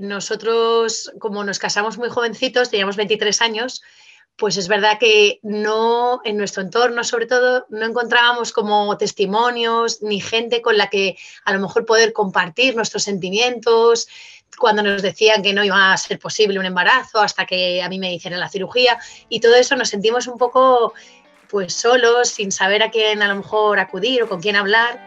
Nosotros, como nos casamos muy jovencitos, teníamos 23 años, pues es verdad que no, en nuestro entorno sobre todo, no encontrábamos como testimonios ni gente con la que a lo mejor poder compartir nuestros sentimientos, cuando nos decían que no iba a ser posible un embarazo hasta que a mí me hicieran la cirugía y todo eso nos sentimos un poco pues solos, sin saber a quién a lo mejor acudir o con quién hablar.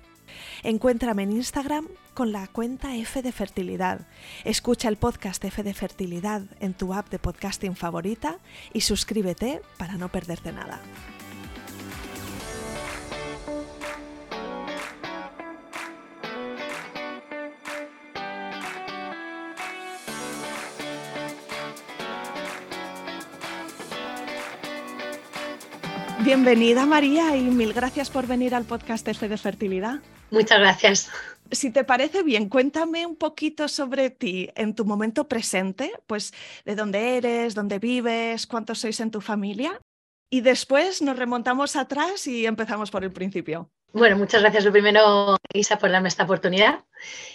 Encuéntrame en Instagram con la cuenta F de Fertilidad. Escucha el podcast F de Fertilidad en tu app de podcasting favorita y suscríbete para no perderte nada. Bienvenida María y mil gracias por venir al podcast F de Fertilidad. Muchas gracias. Si te parece bien, cuéntame un poquito sobre ti en tu momento presente, pues de dónde eres, dónde vives, cuántos sois en tu familia. Y después nos remontamos atrás y empezamos por el principio. Bueno, muchas gracias lo primero, Isa, por darme esta oportunidad.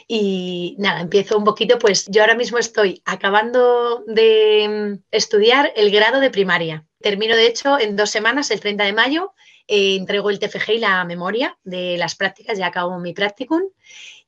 Y nada, empiezo un poquito, pues yo ahora mismo estoy acabando de estudiar el grado de primaria. Termino, de hecho, en dos semanas, el 30 de mayo, eh, entrego el TFG y la memoria de las prácticas, ya acabo mi practicum.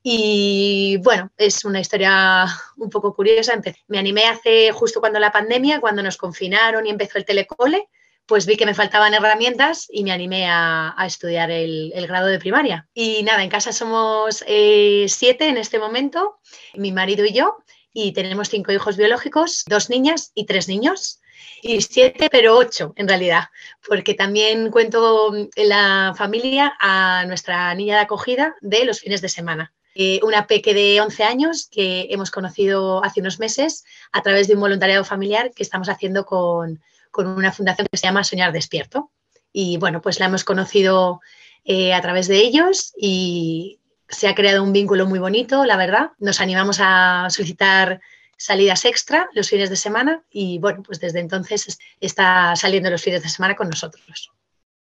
Y bueno, es una historia un poco curiosa. Me animé hace justo cuando la pandemia, cuando nos confinaron y empezó el telecole, pues vi que me faltaban herramientas y me animé a, estudiar el, grado de primaria. Y nada, en casa somos eh, siete en este momento, mi marido y yo, y tenemos cinco hijos biológicos, dos niñas y tres niños y siete, pero ocho en realidad, porque también cuento en la familia a nuestra niña de acogida de los fines de semana. Eh, una peque de 11 años que hemos conocido hace unos meses a través de un voluntariado familiar que estamos haciendo con, una fundación que se llama Soñar Despierto. Y bueno, pues la hemos conocido eh, a través de ellos y se ha creado un vínculo muy bonito, la verdad. Nos animamos a solicitar salidas extra los fines de semana y bueno, pues desde entonces está saliendo los fines de semana con nosotros.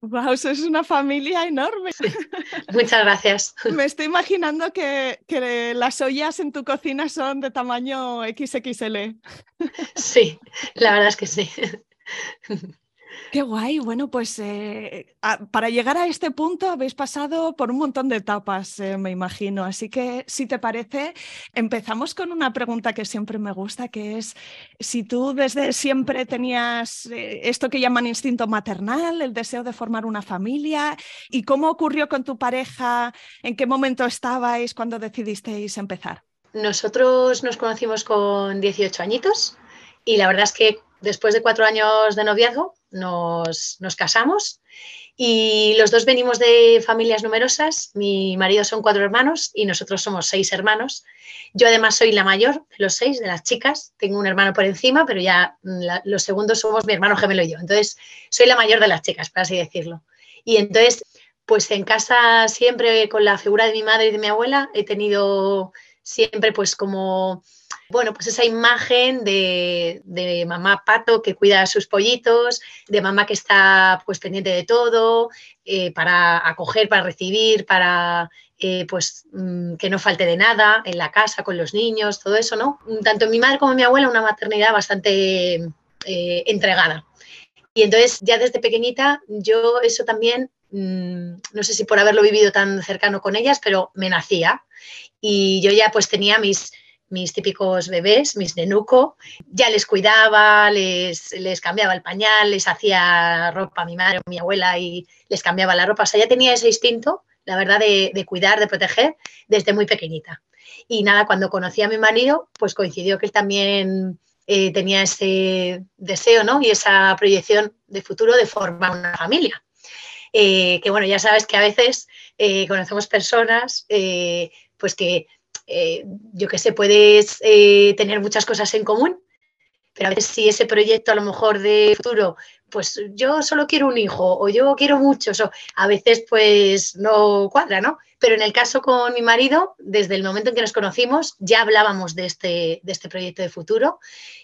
Wow, eso es una familia enorme. Muchas gracias. Me estoy imaginando que, que, las ollas en tu cocina son de tamaño XXL. Sí, la verdad es que sí. Qué guay. Bueno, pues eh, para llegar a este punto habéis pasado por un montón de etapas, eh, me imagino. Así que, si te parece, empezamos con una pregunta que siempre me gusta, que es si tú desde siempre tenías eh, esto que llaman instinto maternal, el deseo de formar una familia, y cómo ocurrió con tu pareja, en qué momento estabais cuando decidisteis empezar. Nosotros nos conocimos con 18 añitos y la verdad es que después de cuatro años de noviazgo nos, casamos y los dos venimos de familias numerosas. Mi marido son cuatro hermanos y nosotros somos seis hermanos. Yo además soy la mayor de los seis, de las chicas. Tengo un hermano por encima, pero ya los segundos somos mi hermano gemelo y yo. Entonces, soy la mayor de las chicas, por así decirlo. Y entonces, pues en casa siempre con la figura de mi madre y de mi abuela he tenido siempre pues como bueno, pues esa imagen de, mamá pato que cuida a sus pollitos, de mamá que está pues pendiente de todo, eh, para acoger, para recibir, para eh, pues mm, que no falte de nada en la casa con los niños, todo eso, ¿no? Tanto mi madre como mi abuela, una maternidad bastante eh, entregada. Y entonces ya desde pequeñita yo eso también, mm, no sé si por haberlo vivido tan cercano con ellas, pero me nacía. Y yo ya pues tenía mis, mis típicos bebés, mis nenuco, ya les cuidaba, les, les cambiaba el pañal, les hacía ropa a mi madre o mi abuela y les cambiaba la ropa. O sea, ya tenía ese instinto, la verdad, de, de cuidar, de proteger desde muy pequeñita. Y nada, cuando conocí a mi marido, pues coincidió que él también eh, tenía ese deseo ¿no? y esa proyección de futuro de formar una familia. Eh, que bueno, ya sabes que a veces eh, conocemos personas pues que yo que sé, puedes tener muchas cosas en común, pero a veces si ese proyecto a lo mejor de futuro pues yo solo quiero un hijo o yo quiero muchos, o a veces pues no cuadra, ¿no? Pero en el caso con mi marido, desde el momento en que nos conocimos, ya hablábamos de este, de este proyecto de futuro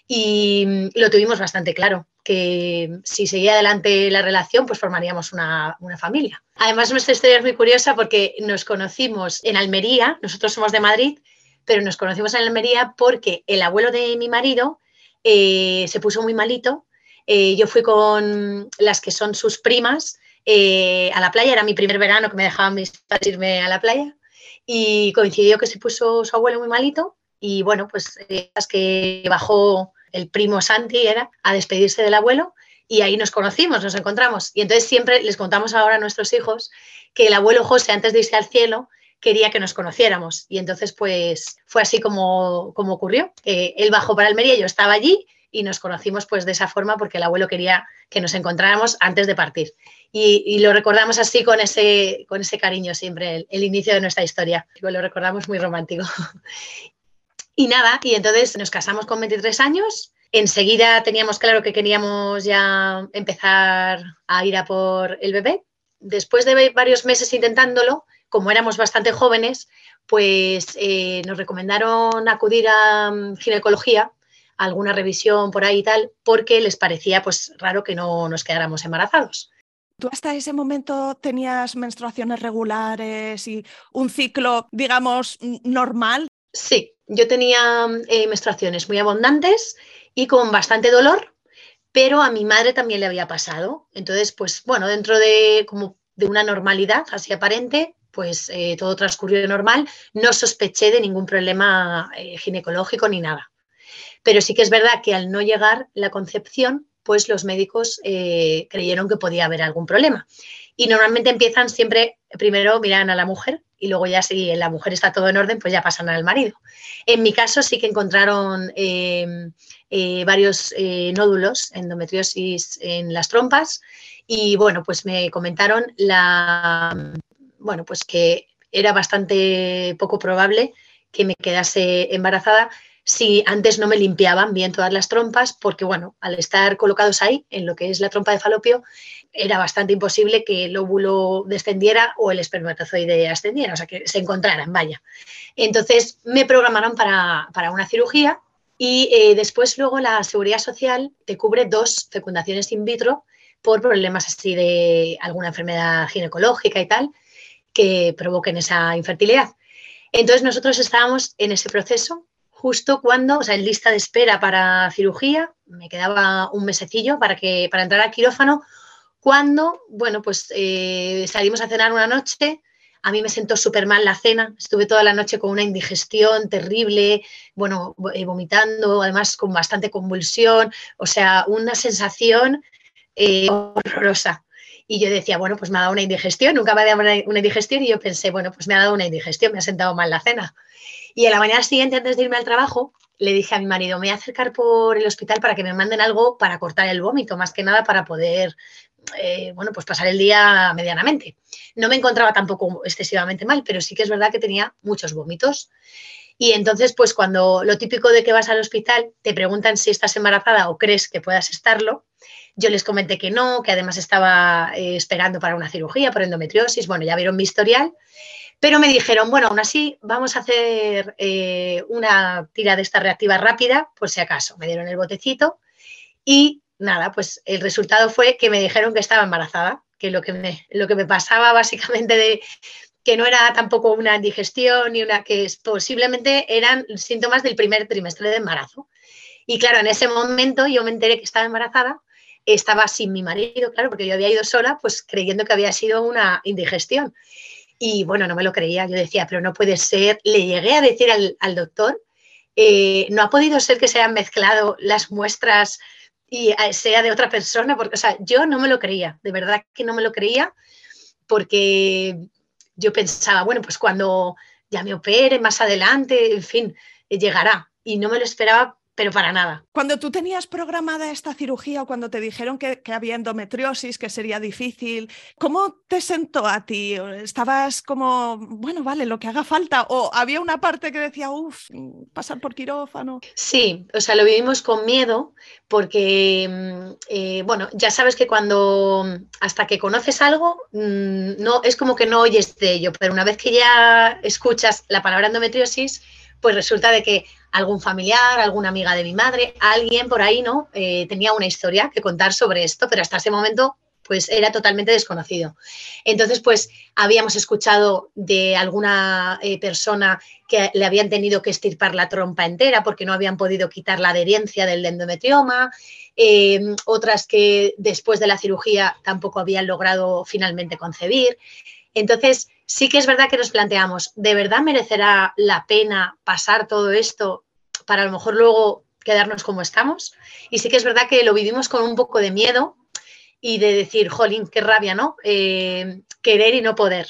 y lo tuvimos bastante claro, que si seguía adelante la relación, pues formaríamos una, una familia. Además, nuestra historia es muy curiosa porque nos conocimos en Almería, nosotros somos de Madrid, pero nos conocimos en Almería porque el abuelo de mi marido eh, se puso muy malito. Eh, yo fui con las que son sus primas eh, a la playa, era mi primer verano que me dejaban mis irme a la playa. Y coincidió que se puso su abuelo muy malito. Y bueno, pues eh, las que bajó el primo Santi era a despedirse del abuelo. Y ahí nos conocimos, nos encontramos. Y entonces siempre les contamos ahora a nuestros hijos que el abuelo José antes de irse al cielo quería que nos conociéramos y entonces pues fue así como, como ocurrió. él bajó para Almería, yo estaba allí y nos conocimos pues de esa forma porque el abuelo quería que nos encontráramos antes de partir. Y, lo recordamos así con ese, con ese cariño siempre, el, inicio de nuestra historia. Lo recordamos muy romántico. y nada, y entonces nos casamos con 23 años. Enseguida teníamos claro que queríamos ya empezar a ir a por el bebé. Después de varios meses intentándolo, como éramos bastante jóvenes, pues eh, nos recomendaron acudir a mm, ginecología alguna revisión por ahí y tal, porque les parecía pues raro que no nos quedáramos embarazados. ¿Tú hasta ese momento tenías menstruaciones regulares y un ciclo, digamos, normal? Sí, yo tenía eh, menstruaciones muy abundantes y con bastante dolor, pero a mi madre también le había pasado. Entonces, pues bueno, dentro de como de una normalidad así aparente, pues eh, todo transcurrió normal. No sospeché de ningún problema eh, ginecológico ni nada. Pero sí que es verdad que al no llegar la concepción, pues los médicos eh, creyeron que podía haber algún problema. Y normalmente empiezan siempre, primero miran a la mujer y luego ya si la mujer está todo en orden, pues ya pasan al marido. En mi caso sí que encontraron varios nódulos, endometriosis en las trompas y bueno, pues me comentaron la, bueno, pues que era bastante poco probable que me quedase embarazada si antes no me limpiaban bien todas las trompas, porque bueno, al estar colocados ahí, en lo que es la trompa de falopio, era bastante imposible que el óvulo descendiera o el espermatozoide ascendiera, o sea, que se encontraran, vaya. Entonces me programaron para, una cirugía y eh, después luego la seguridad social te cubre dos fecundaciones in vitro por problemas así de alguna enfermedad ginecológica y tal que provoquen esa infertilidad. Entonces nosotros estábamos en ese proceso justo cuando, o sea, en lista de espera para cirugía, me quedaba un mesecillo para, que, para entrar al quirófano, cuando, bueno, pues eh, salimos a cenar una noche, a mí me sentó súper mal la cena, estuve toda la noche con una indigestión terrible, bueno, eh, vomitando, además con bastante convulsión, o sea, una sensación eh, horrorosa. Y yo decía, bueno, pues me ha dado una indigestión, nunca me había dado una indigestión y yo pensé, bueno, pues me ha dado una indigestión, me ha sentado mal la cena. Y a la mañana siguiente, antes de irme al trabajo, le dije a mi marido, me voy a acercar por el hospital para que me manden algo para cortar el vómito, más que nada para poder, eh, bueno, pues pasar el día medianamente. No me encontraba tampoco excesivamente mal, pero sí que es verdad que tenía muchos vómitos. Y entonces, pues cuando lo típico de que vas al hospital, te preguntan si estás embarazada o crees que puedas estarlo, yo les comenté que no, que además estaba eh, esperando para una cirugía por endometriosis, bueno, ya vieron mi historial Pero me dijeron, bueno, aún así vamos a hacer eh, una tira de esta reactiva rápida, por si acaso. Me dieron el botecito y nada, pues el resultado fue que me dijeron que estaba embarazada, que lo que me, lo que me pasaba básicamente de que no era tampoco una indigestión ni una que posiblemente eran síntomas del primer trimestre de embarazo. Y claro, en ese momento yo me enteré que estaba embarazada, estaba sin mi marido, claro, porque yo había ido sola, pues creyendo que había sido una indigestión. Y bueno, no me lo creía, yo decía, pero no puede ser. Le llegué a decir al, doctor, eh, no ha podido ser que se hayan mezclado las muestras y eh, sea de otra persona, porque, o sea, yo no me lo creía, de verdad que no me lo creía, porque yo pensaba, bueno, pues cuando ya me opere más adelante, en fin, llegará. Y no me lo esperaba pero para nada. Cuando tú tenías programada esta cirugía o cuando te dijeron que, había endometriosis, que sería difícil, ¿cómo te sentó a ti? ¿Estabas como, bueno, vale, lo que haga falta? ¿O había una parte que decía, uff, pasar por quirófano? Sí, o sea, lo vivimos con miedo porque, mm, eh, bueno, ya sabes que cuando, hasta que conoces algo, mm, no, es como que no oyes de ello, pero una vez que ya escuchas la palabra endometriosis, pues resulta de que algún familiar, alguna amiga de mi madre, alguien por ahí, ¿no? Eh, tenía una historia que contar sobre esto, pero hasta ese momento pues era totalmente desconocido. Entonces, pues habíamos escuchado de alguna eh, persona que le habían tenido que estirpar la trompa entera porque no habían podido quitar la adherencia del endometrioma, eh, otras que después de la cirugía tampoco habían logrado finalmente concebir. Entonces, sí que es verdad que nos planteamos, ¿de verdad merecerá la pena pasar todo esto para a lo mejor luego quedarnos como estamos? Y sí que es verdad que lo vivimos con un poco de miedo y de decir, jolín, qué rabia, ¿no? Eh, querer y no poder.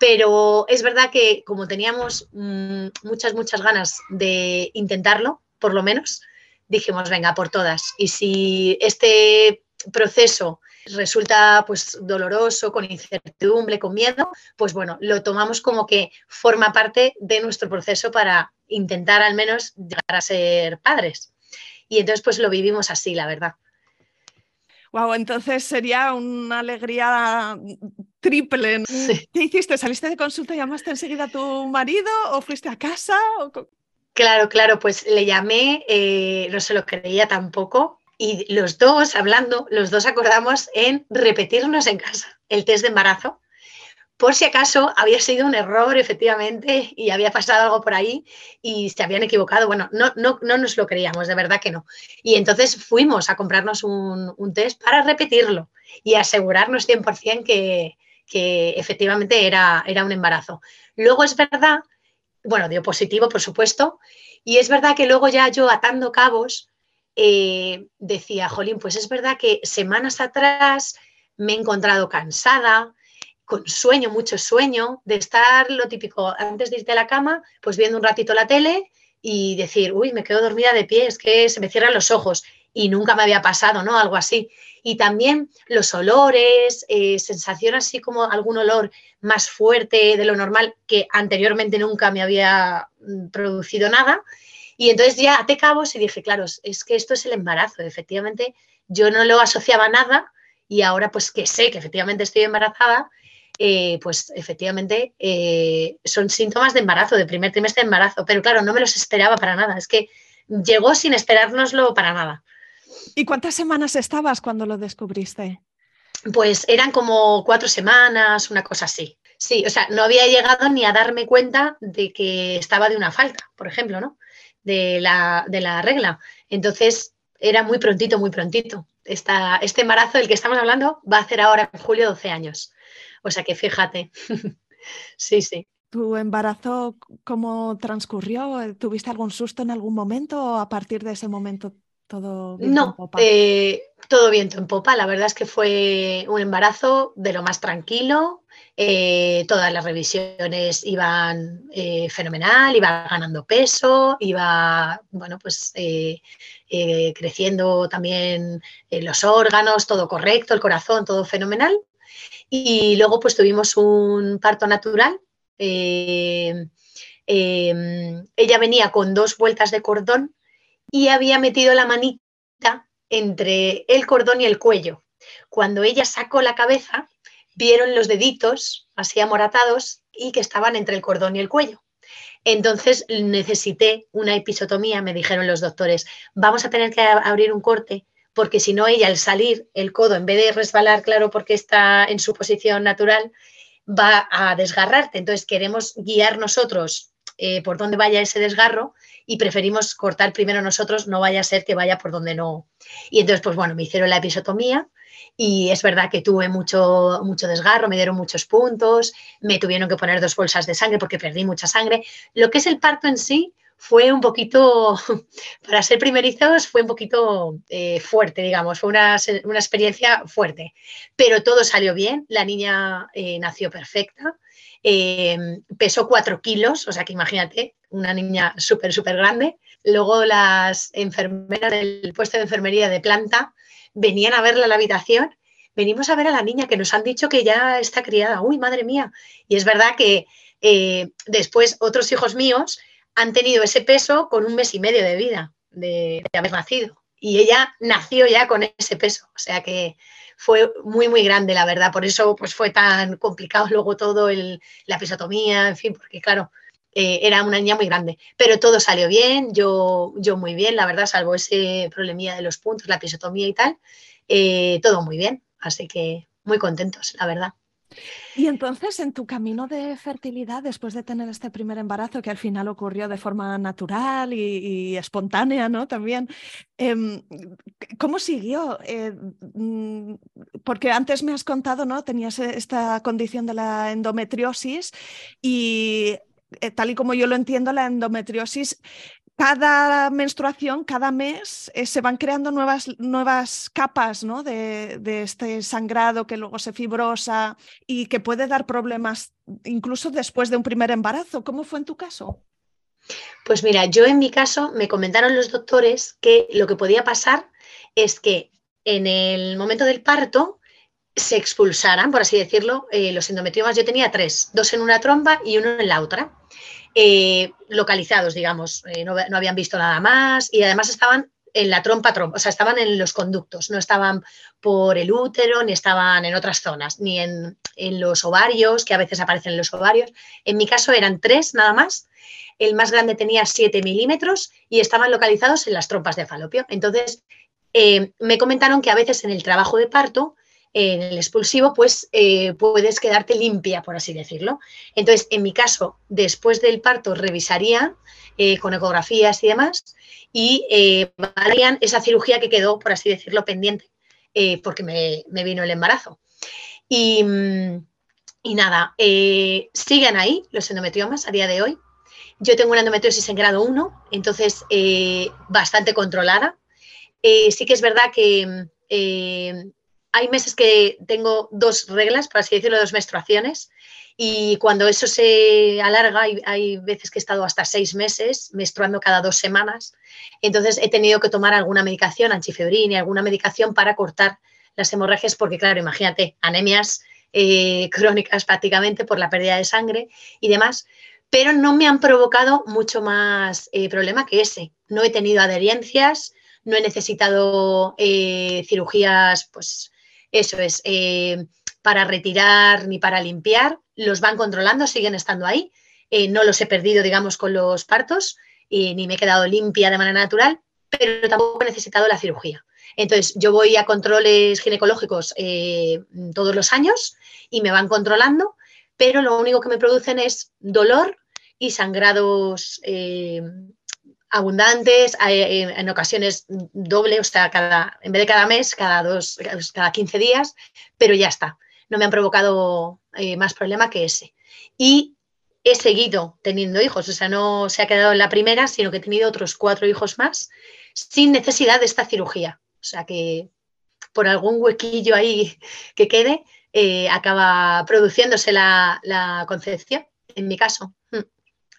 Pero es verdad que como teníamos mm, muchas, muchas ganas de intentarlo, por lo menos, dijimos, venga, por todas. Y si este proceso resulta pues doloroso, con incertidumbre, con miedo, pues bueno, lo tomamos como que forma parte de nuestro proceso para intentar al menos llegar a ser padres. Y entonces pues lo vivimos así, la verdad. Wow, entonces sería una alegría triple. ¿Qué hiciste? ¿Saliste de consulta y llamaste enseguida a tu marido o fuiste a casa? Claro, claro, pues le llamé, eh, no se lo creía tampoco, y los dos, hablando, los dos acordamos en repetirnos en casa el test de embarazo, por si acaso había sido un error, efectivamente, y había pasado algo por ahí y se habían equivocado. Bueno, no, no, no nos lo creíamos, de verdad que no. Y entonces fuimos a comprarnos un, test para repetirlo y asegurarnos 100% que, que efectivamente era, era un embarazo. Luego es verdad, bueno, dio positivo, por supuesto, y es verdad que luego ya yo atando cabos, eh, decía, Jolín, pues es verdad que semanas atrás me he encontrado cansada, con sueño, mucho sueño, de estar lo típico, antes de irte a la cama, pues viendo un ratito la tele y decir, uy, me quedo dormida de pie, es que se me cierran los ojos y nunca me había pasado, ¿no? Algo así. Y también los olores, eh, sensación así como algún olor más fuerte de lo normal que anteriormente nunca me había mm, producido nada. Y entonces ya até cabos y dije, claro, es que esto es el embarazo. Efectivamente, yo no lo asociaba a nada y ahora pues que sé que efectivamente estoy embarazada, eh, pues efectivamente eh, son síntomas de embarazo, de primer trimestre de embarazo. Pero claro, no me los esperaba para nada. Es que llegó sin esperárnoslo para nada. ¿Y cuántas semanas estabas cuando lo descubriste? Pues eran como cuatro semanas, una cosa así. Sí, o sea, no había llegado ni a darme cuenta de que estaba de una falta, por ejemplo, ¿no? De la, regla. Entonces, era muy prontito, muy prontito. Esta, este embarazo del que estamos hablando va a hacer ahora en julio 12 años. O sea que fíjate. sí, sí. ¿Tu embarazo cómo transcurrió? ¿Tuviste algún susto en algún momento o a partir de ese momento todo no, eh, todo viento en popa. La verdad es que fue un embarazo de lo más tranquilo. Eh, todas las revisiones iban eh, fenomenal, iba ganando peso, iba, bueno, pues creciendo también los órganos, todo correcto, el corazón, todo fenomenal. Y luego pues tuvimos un parto natural. ella venía con dos vueltas de cordón y había metido la manita entre el cordón y el cuello. Cuando ella sacó la cabeza, vieron los deditos así amoratados y que estaban entre el cordón y el cuello. Entonces necesité una episotomía, me dijeron los doctores, vamos a tener que abrir un corte porque si no ella al salir el codo, en vez de resbalar, claro, porque está en su posición natural, va a desgarrarte. Entonces queremos guiar nosotros eh, por dónde vaya ese desgarro y preferimos cortar primero nosotros, no vaya a ser que vaya por donde no. Y entonces, pues bueno, me hicieron la episotomía y es verdad que tuve mucho, mucho desgarro, me dieron muchos puntos, me tuvieron que poner dos bolsas de sangre porque perdí mucha sangre. Lo que es el parto en sí fue un poquito, para ser primerizos, fue un poquito eh, fuerte, digamos, fue una, experiencia fuerte, pero todo salió bien, la niña eh, nació perfecta, em, pesó cuatro kilos, o sea que imagínate, una niña súper, súper grande. Luego las enfermeras del puesto de enfermería de planta venían a verla a la habitación, venimos a ver a la niña que nos han dicho que ya está criada. Uy, madre mía. Y es verdad que eh, después otros hijos míos han tenido ese peso con un mes y medio de vida, de, haber nacido. Y ella nació ya con ese peso. O sea que fue muy, muy grande, la verdad. Por eso pues, fue tan complicado luego todo el, la episotomía, en fin, porque claro, eh, era una niña muy grande, pero todo salió bien, yo, yo muy bien, la verdad, salvo ese problemilla de los puntos, la episotomía y tal, eh, todo muy bien, así que muy contentos, la verdad. Y entonces, en tu camino de fertilidad, después de tener este primer embarazo, que al final ocurrió de forma natural y, espontánea, ¿no? También, em, ¿cómo siguió? Eh, mm, porque antes me has contado, ¿no? Tenías esta condición de la endometriosis y eh, tal y como yo lo entiendo, la endometriosis, cada menstruación, cada mes, eh, se van creando nuevas, nuevas capas ¿no? de, de, este sangrado que luego se fibrosa y que puede dar problemas incluso después de un primer embarazo. ¿Cómo fue en tu caso? Pues mira, yo en mi caso me comentaron los doctores que lo que podía pasar es que en el momento del parto se expulsaran, por así decirlo, eh, los endometriomas. Yo tenía tres, dos en una trompa y uno en la otra, eh, localizados, digamos, eh, no, habían visto nada más y además estaban en la trompa, trompa, o sea, estaban en los conductos, no estaban por el útero, ni estaban en otras zonas, ni en, en los ovarios, que a veces aparecen en los ovarios. En mi caso eran tres nada más. El más grande tenía 7 milímetros y estaban localizados en las trompas de falopio. Entonces, me comentaron que a veces en el trabajo de parto en el expulsivo, pues eh, puedes quedarte limpia, por así decirlo. Entonces, en mi caso, después del parto, revisaría eh, con ecografías y demás y eh, esa cirugía que quedó, por así decirlo, pendiente, eh, porque me, vino el embarazo. Y, y nada, siguen ahí los endometriomas a día de hoy. Yo tengo una endometriosis en grado 1, entonces bastante controlada. sí que es verdad que hay meses que tengo dos reglas, por así decirlo, dos menstruaciones. Y cuando eso se alarga, hay, veces que he estado hasta seis meses menstruando cada dos semanas. Entonces he tenido que tomar alguna medicación, anchifebrina, alguna medicación para cortar las hemorragias, porque claro, imagínate, anemias eh, crónicas prácticamente por la pérdida de sangre y demás. Pero no me han provocado mucho más eh, problema que ese. No he tenido adherencias, no he necesitado eh, cirugías, pues eso es, eh, para retirar ni para limpiar, los van controlando, siguen estando ahí. Eh, no los he perdido, digamos, con los partos, y ni me he quedado limpia de manera natural, pero tampoco he necesitado la cirugía. Entonces, yo voy a controles ginecológicos eh, todos los años y me van controlando, pero lo único que me producen es dolor y sangrados abundantes, en ocasiones doble, o sea, cada, en vez de cada mes, cada dos, cada 15 días, pero ya está. No me han provocado eh, más problema que ese. Y he seguido teniendo hijos, o sea, no se ha quedado en la primera, sino que he tenido otros cuatro hijos más sin necesidad de esta cirugía. O sea que por algún huequillo ahí que quede, eh, acaba produciéndose la, la concepción, en mi caso. Mm.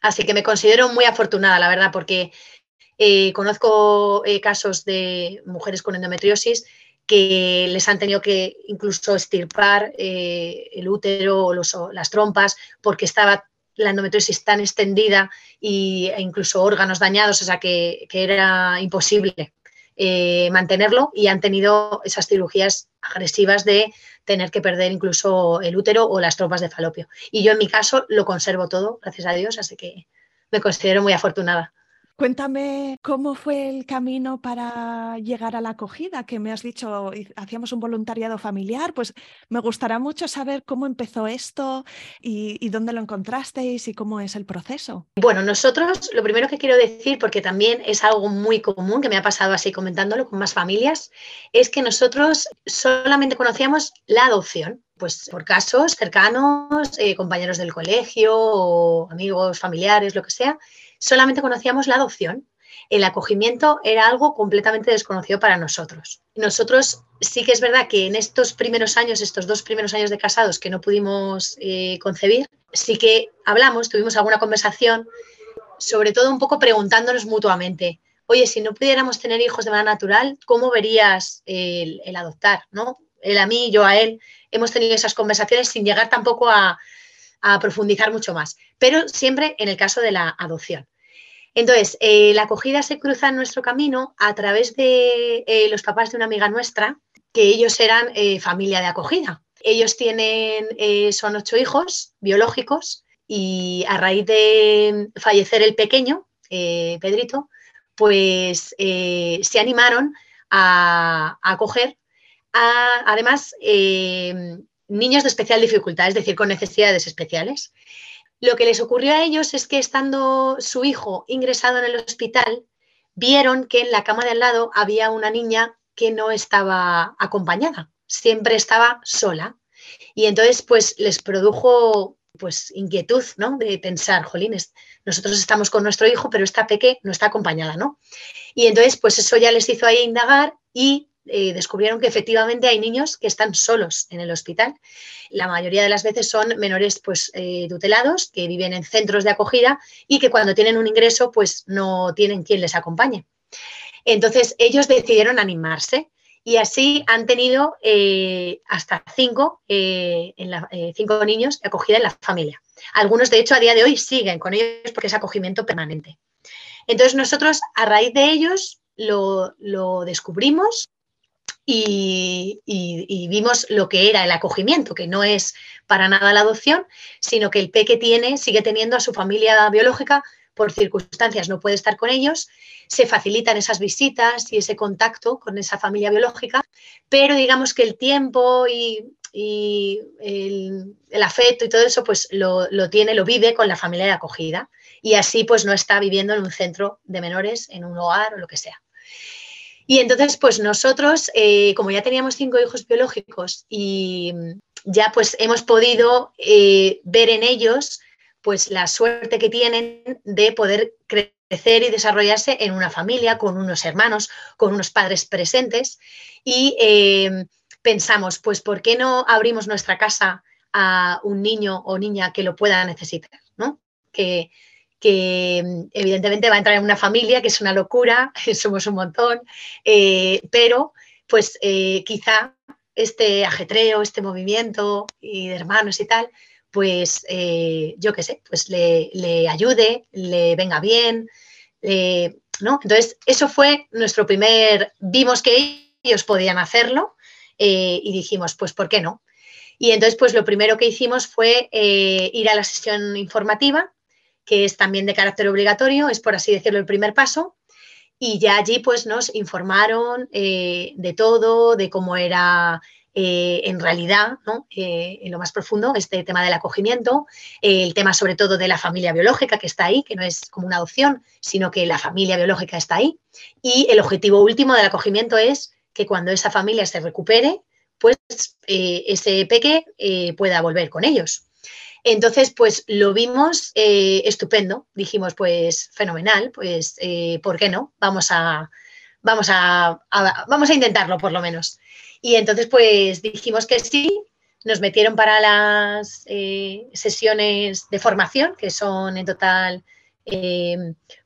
Así que me considero muy afortunada, la verdad, porque eh, conozco eh, casos de mujeres con endometriosis que les han tenido que incluso estirpar eh, el útero o las trompas porque estaba la endometriosis tan extendida e incluso órganos dañados, o sea que, era imposible mantenerlo y han tenido esas cirugías agresivas de tener que perder incluso el útero o las tropas de falopio. Y yo en mi caso lo conservo todo, gracias a Dios, así que me considero muy afortunada. Cuéntame cómo fue el camino para llegar a la acogida, que me has dicho, hacíamos un voluntariado familiar, pues me gustará mucho saber cómo empezó esto y, dónde lo encontrasteis y cómo es el proceso. Bueno, nosotros lo primero que quiero decir, porque también es algo muy común que me ha pasado así comentándolo con más familias, es que nosotros solamente conocíamos la adopción pues por casos cercanos, eh, compañeros del colegio o amigos, familiares, lo que sea, solamente conocíamos la adopción. El acogimiento era algo completamente desconocido para nosotros. Nosotros sí que es verdad que en estos primeros años, estos dos primeros años de casados que no pudimos eh, concebir, sí que hablamos, tuvimos alguna conversación, sobre todo un poco preguntándonos mutuamente, oye, si no pudiéramos tener hijos de manera natural, ¿cómo verías el, adoptar? ¿no? Él a mí, yo a él, hemos tenido esas conversaciones sin llegar tampoco a, profundizar mucho más, pero siempre en el caso de la adopción. Entonces, eh, la acogida se cruza en nuestro camino a través de eh, los papás de una amiga nuestra, que ellos eran eh, familia de acogida. Ellos tienen, son ocho hijos biológicos y a raíz de fallecer el pequeño, Pedrito, pues se animaron a, a acoger además, eh, niños de especial dificultad, es decir, con necesidades especiales. Lo que les ocurrió a ellos es que estando su hijo ingresado en el hospital, vieron que en la cama de al lado había una niña que no estaba acompañada, siempre estaba sola. Y entonces, pues les produjo pues inquietud, ¿no? De pensar, jolines, nosotros estamos con nuestro hijo, pero esta peque no está acompañada, ¿no? Y entonces, pues eso ya les hizo ahí indagar y eh, descubrieron que efectivamente hay niños que están solos en el hospital. La mayoría de las veces son menores pues, eh, tutelados que viven en centros de acogida y que cuando tienen un ingreso pues no tienen quien les acompañe. Entonces ellos decidieron animarse y así han tenido eh, hasta cinco, cinco niños acogida en la familia. Algunos de hecho a día de hoy siguen con ellos porque es acogimiento permanente. Entonces nosotros a raíz de ellos lo, lo descubrimos y, vimos lo que era el acogimiento, que no es para nada la adopción, sino que el peque tiene, sigue teniendo a su familia biológica, por circunstancias no puede estar con ellos, se facilitan esas visitas y ese contacto con esa familia biológica, pero digamos que el tiempo y, el, afecto y todo eso, pues lo, lo, tiene, lo vive con la familia de acogida y así pues no está viviendo en un centro de menores, en un hogar o lo que sea. Y entonces, pues nosotros, eh, como ya teníamos cinco hijos biológicos y ya pues hemos podido eh, ver en ellos pues la suerte que tienen de poder crecer y desarrollarse en una familia, con unos hermanos, con unos padres presentes. Y eh, pensamos, pues, ¿por qué no abrimos nuestra casa a un niño o niña que lo pueda necesitar? ¿no? Que, que mm, evidentemente va a entrar en una familia, que es una locura, somos un montón, eh, pero pues eh, quizá este ajetreo, este movimiento y de hermanos y tal, pues eh, yo qué sé, pues le, ayude, le venga bien, ¿no? Entonces, eso fue nuestro primer, vimos que ellos podían hacerlo y dijimos, pues, ¿por qué no? Y entonces, pues lo primero que hicimos fue ir a la sesión informativa que es también de carácter obligatorio, es por así decirlo el primer paso. Y ya allí pues nos informaron eh, de todo, de cómo era eh, en realidad, ¿no? Eh, en lo más profundo, este tema del acogimiento, el tema sobre todo de la familia biológica que está ahí, que no es como una adopción, sino que la familia biológica está ahí. Y el objetivo último del acogimiento es que cuando esa familia se recupere, pues ese peque pueda volver con ellos. Entonces, pues lo vimos eh, estupendo. Dijimos, pues fenomenal, pues eh, ¿por qué no? Vamos a, vamos, a, vamos a intentarlo por lo menos. Y entonces, pues dijimos que sí, nos metieron para las eh, sesiones de formación, que son en total,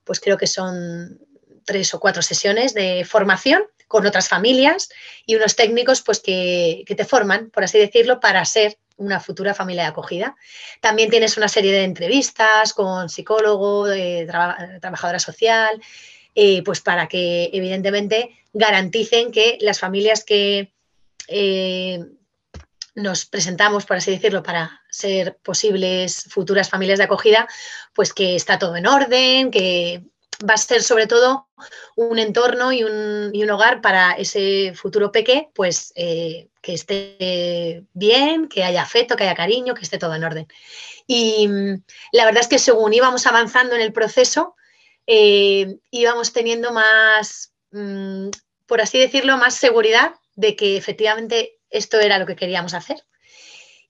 pues creo que son tres o cuatro sesiones de formación con otras familias y unos técnicos pues que, que te forman, por así decirlo, para ser una futura familia de acogida. También tienes una serie de entrevistas con psicólogo, trabajadora social, eh, pues para que evidentemente garanticen que las familias que eh, nos presentamos, por así decirlo, para ser posibles futuras familias de acogida, pues que está todo en orden, que va a ser sobre todo un entorno y un, hogar para ese futuro peque, pues eh, que esté bien, que haya afecto, que haya cariño, que esté todo en orden. Y mm, la verdad es que según íbamos avanzando en el proceso, eh, íbamos teniendo más, mm, por así decirlo, más seguridad de que efectivamente esto era lo que queríamos hacer.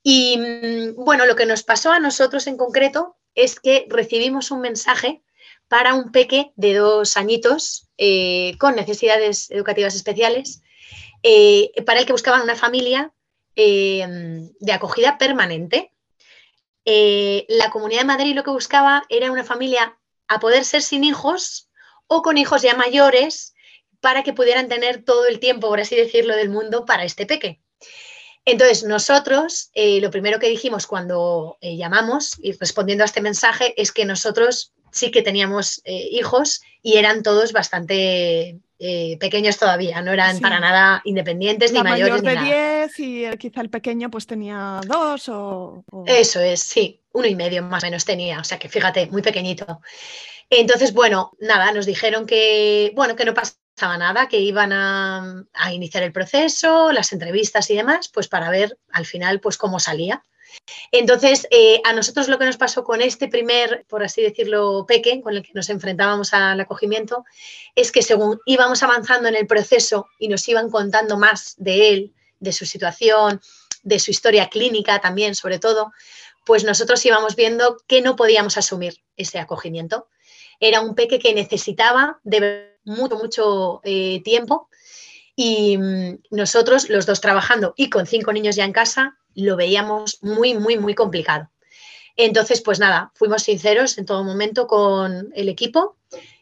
Y mm, bueno, lo que nos pasó a nosotros en concreto es que recibimos un mensaje para un peque de dos añitos eh, con necesidades educativas especiales, eh, para el que buscaban una familia eh, de acogida permanente. la Comunidad de Madrid lo que buscaba era una familia a poder ser sin hijos o con hijos ya mayores para que pudieran tener todo el tiempo, por así decirlo, del mundo para este peque. Entonces, nosotros, lo primero que dijimos cuando llamamos y respondiendo a este mensaje es que nosotros sí que teníamos eh, hijos y eran todos bastante eh, pequeños todavía, no eran para nada independientes ni mayores. Mayor de 10 y quizá el pequeño pues tenía dos o, Eso es, sí, uno y medio más o menos tenía, o sea que fíjate, muy pequeñito. Entonces, bueno, nada, nos dijeron que, bueno, que no pasaba nada, que iban a, a iniciar el proceso, las entrevistas y demás, pues para ver al final pues cómo salía. Entonces, eh, a nosotros lo que nos pasó con este primer, por así decirlo, peque, con el que nos enfrentábamos al acogimiento, es que según íbamos avanzando en el proceso y nos iban contando más de él, de su situación, de su historia clínica también, sobre todo, pues nosotros íbamos viendo que no podíamos asumir ese acogimiento. Era un peque que necesitaba de mucho, mucho eh, tiempo y mm, nosotros, los dos trabajando y con cinco niños ya en casa, lo veíamos muy, muy, muy complicado. Entonces, pues nada, fuimos sinceros en todo momento con el equipo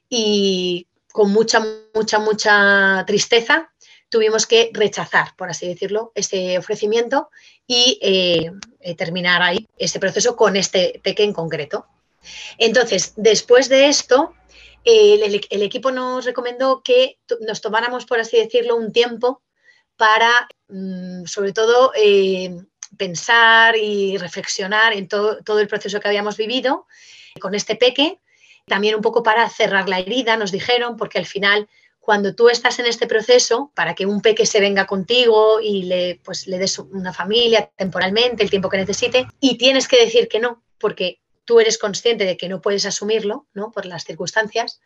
y con mucha, mucha, mucha tristeza tuvimos que rechazar, por así decirlo, ese ofrecimiento y eh, eh, terminar ahí ese proceso con este peque en concreto. Entonces, después de esto, el, equipo nos recomendó que nos tomáramos, por así decirlo, un tiempo para, mm, sobre todo, eh, pensar y reflexionar en todo, todo el proceso que habíamos vivido con este peque, también un poco para cerrar la herida, nos dijeron, porque al final cuando tú estás en este proceso, para que un peque se venga contigo y le, pues, le des una familia temporalmente, el tiempo que necesite, y tienes que decir que no, porque tú eres consciente de que no puedes asumirlo, ¿no? Por las circunstancias,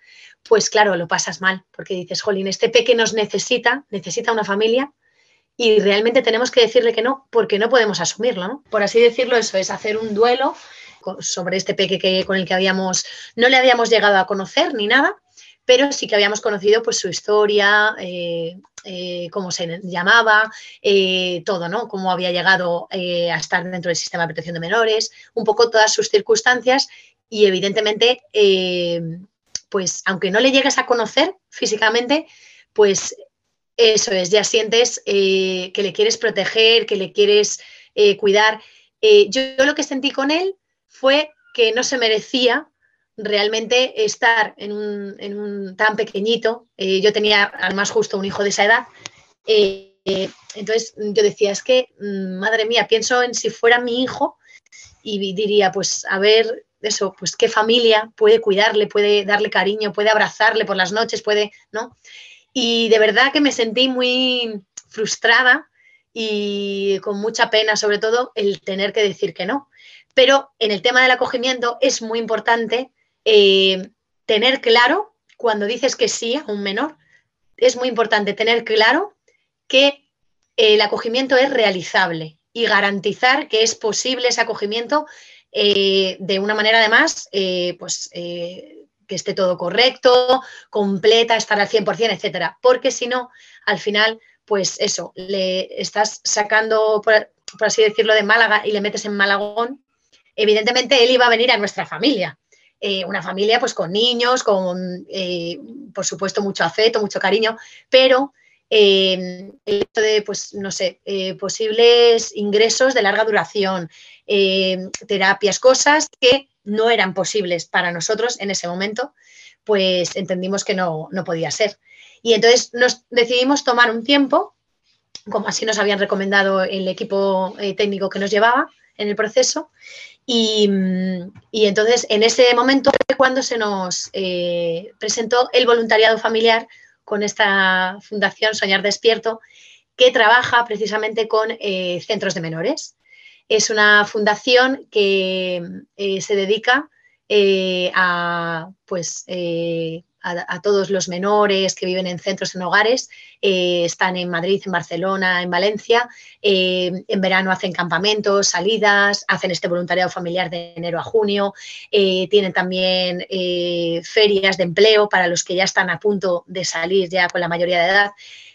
pues claro, lo pasas mal, porque dices, jolín, este peque nos necesita, necesita una familia, y realmente tenemos que decirle que no, porque no podemos asumirlo, ¿no? Por así decirlo, eso es hacer un duelo sobre este peque que, con el que habíamos, no le habíamos llegado a conocer ni nada, pero sí que habíamos conocido pues su historia, eh, eh, cómo se llamaba, eh, todo, ¿no? Cómo había llegado a estar dentro del sistema de protección de menores, un poco todas sus circunstancias y evidentemente, pues aunque no le llegues a conocer físicamente, pues eso es, ya sientes eh, que le quieres proteger, que le quieres eh, cuidar. Eh, yo, lo que sentí con él fue que no se merecía realmente estar en un, tan pequeñito. yo tenía además justo un hijo de esa edad. entonces yo decía, es que, mm, madre mía, pienso en si fuera mi hijo y diría, pues a ver, eso, pues qué familia puede cuidarle, puede darle cariño, puede abrazarle por las noches, puede, ¿no? Y de verdad que me sentí muy frustrada y con mucha pena, sobre todo, el tener que decir que no. Pero en el tema del acogimiento es muy importante eh, tener claro, cuando dices que sí a un menor, es muy importante tener claro que el acogimiento es realizable y garantizar que es posible ese acogimiento eh, de una manera además eh, pues, que esté todo correcto, completa, estar al 100%, etcétera. Porque si no, al final, pues eso, le estás sacando, por, así decirlo, de Málaga y le metes en Malagón, evidentemente él iba a venir a nuestra familia. Eh, una familia pues con niños, con eh, por supuesto mucho afecto, mucho cariño, pero eh, el hecho de, pues, no sé, posibles ingresos de larga duración, terapias, cosas que no eran posibles para nosotros en ese momento, pues entendimos que no, podía ser. Y entonces nos decidimos tomar un tiempo, como así nos habían recomendado el equipo eh, técnico que nos llevaba en el proceso, y, entonces en ese momento fue cuando se nos eh, presentó el voluntariado familiar con esta fundación Soñar Despierto, que trabaja precisamente con eh, centros de menores. Es una fundación que se dedica a, pues, a, todos los menores que viven en centros, en hogares. Eh, están en Madrid, en Barcelona, en Valencia. Eh, en verano hacen campamentos, salidas, hacen este voluntariado familiar de enero a junio. Eh, tienen también ferias de empleo para los que ya están a punto de salir ya con la mayoría de edad.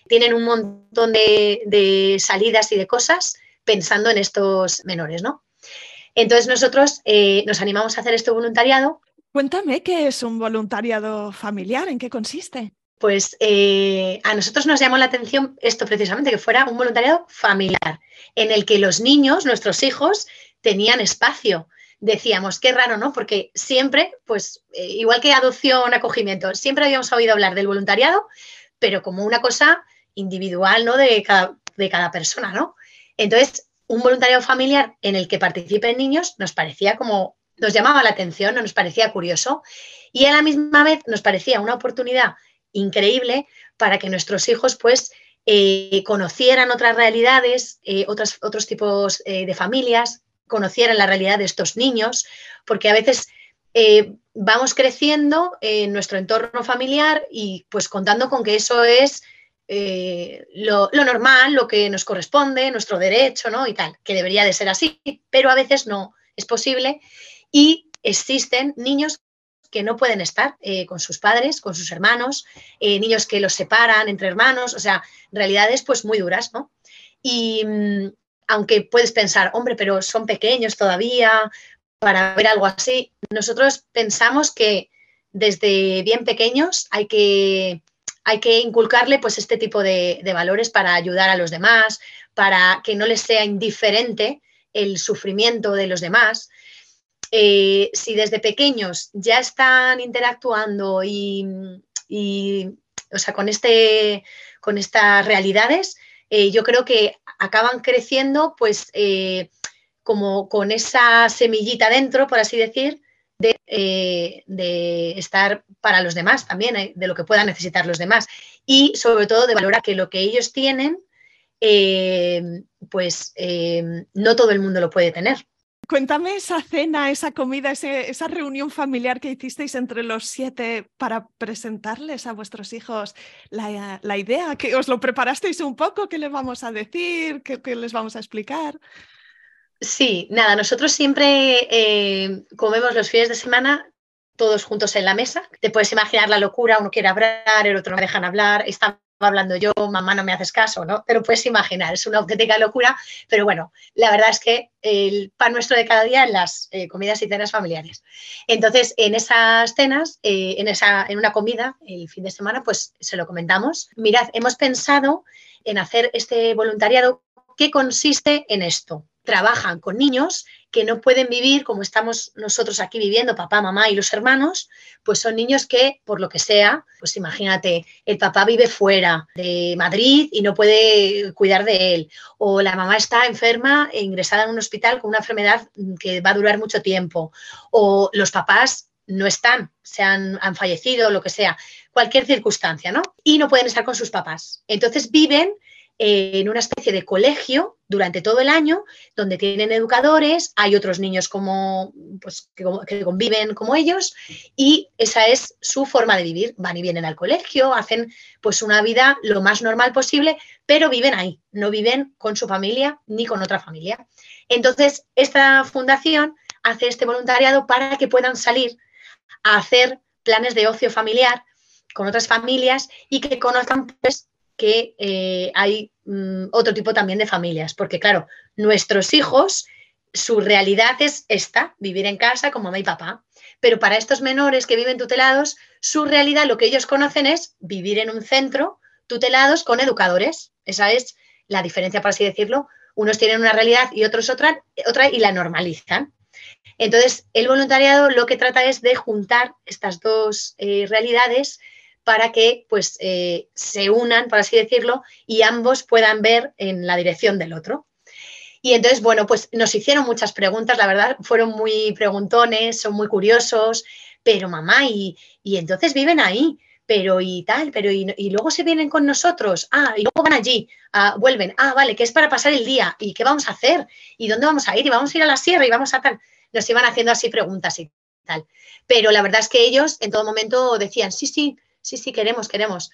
Tienen un montón de salidas y de cosas pensando en estos menores, ¿no? Entonces nosotros nos animamos a hacer este voluntariado Cuéntame qué es un voluntariado familiar, en qué consiste. Pues eh, a nosotros nos llamó la atención esto precisamente, que fuera un voluntariado familiar, en el que los niños, nuestros hijos, tenían espacio. Decíamos, qué raro, ¿no? Porque siempre, pues eh, igual que adopción, acogimiento, siempre habíamos oído hablar del voluntariado, pero como una cosa individual, ¿no? De cada, de cada persona, ¿no? Entonces, un voluntariado familiar en el que participen niños nos parecía como nos llamaba la atención, nos parecía curioso y a la misma vez nos parecía una oportunidad increíble para que nuestros hijos pues eh, conocieran otras realidades, eh, otros tipos eh, de familias, conocieran la realidad de estos niños, porque a veces vamos creciendo en nuestro entorno familiar y pues contando con que eso es lo, lo, normal, lo que nos corresponde, nuestro derecho, ¿no? Y tal, que debería de ser así, pero a veces no es posible y existen niños que no pueden estar eh, con sus padres, con sus hermanos, eh, niños que los separan entre hermanos, o sea, realidades pues muy duras, ¿no? Y mm, aunque puedes pensar, hombre, pero son pequeños todavía para ver algo así, nosotros pensamos que desde bien pequeños hay que, hay que inculcarle pues este tipo de, valores para ayudar a los demás, para que no les sea indiferente el sufrimiento de los demás, eh, si desde pequeños ya están interactuando y, o sea, con, este, con estas realidades, eh, yo creo que acaban creciendo pues eh, como con esa semillita dentro, por así decir, de, de, estar para los demás también, de lo que puedan necesitar los demás. Y sobre todo de valorar que lo que ellos tienen, pues no todo el mundo lo puede tener. Cuéntame esa cena, esa comida, esa reunión familiar que hicisteis entre los siete para presentarles a vuestros hijos la, idea, que os lo preparasteis un poco, qué les vamos a decir, qué, les vamos a explicar. Sí, nada, nosotros siempre eh, comemos los fines de semana todos juntos en la mesa. Te puedes imaginar la locura, uno quiere hablar, el otro no me dejan hablar, está hablando yo, mamá no me haces caso, ¿no? Pero puedes imaginar, es una auténtica locura, pero bueno, la verdad es que el pan nuestro de cada día en las eh, comidas y cenas familiares. Entonces, en esas cenas, eh, en, esa, en una comida, el fin de semana, pues se lo comentamos. Mirad, hemos pensado en hacer este voluntariado que consiste en esto. Trabajan con niños que no pueden vivir como estamos nosotros aquí viviendo, papá, mamá y los hermanos, pues son niños que, por lo que sea, pues imagínate, el papá vive fuera de Madrid y no puede cuidar de él, o la mamá está enferma e ingresada en un hospital con una enfermedad que va a durar mucho tiempo, o los papás no están, se han, han fallecido, lo que sea, cualquier circunstancia, ¿no? Y no pueden estar con sus papás. Entonces viven en una especie de colegio durante todo el año, donde tienen educadores, hay otros niños como, pues, que, conviven como ellos, y esa es su forma de vivir. Van y vienen al colegio, hacen pues una vida lo más normal posible, pero viven ahí, no viven con su familia ni con otra familia. Entonces, esta fundación hace este voluntariado para que puedan salir a hacer planes de ocio familiar con otras familias y que conozcan pues, que eh, hay mm, otro tipo también de familias, porque claro, nuestros hijos, su realidad es esta, vivir en casa con mamá y papá, pero para estos menores que viven tutelados, su realidad, lo que ellos conocen es vivir en un centro tutelados con educadores. Esa es la diferencia, por así decirlo. Unos tienen una realidad y otros otra, otra y la normalizan. Entonces, el voluntariado lo que trata es de juntar estas dos eh, realidades para que pues eh, se unan, por así decirlo, y ambos puedan ver en la dirección del otro. Y entonces, bueno, pues nos hicieron muchas preguntas, la verdad, fueron muy preguntones, son muy curiosos, pero mamá, y, y entonces viven ahí, pero y tal, pero y, luego se vienen con nosotros, ah, y luego van allí, ah, vuelven, ah, vale, que es para pasar el día, ¿y qué vamos a hacer? ¿Y dónde vamos a ir? Y vamos a ir a la sierra y vamos a tal. Nos iban haciendo así preguntas y tal. Pero la verdad es que ellos en todo momento decían, sí, sí, sí, sí, queremos, queremos.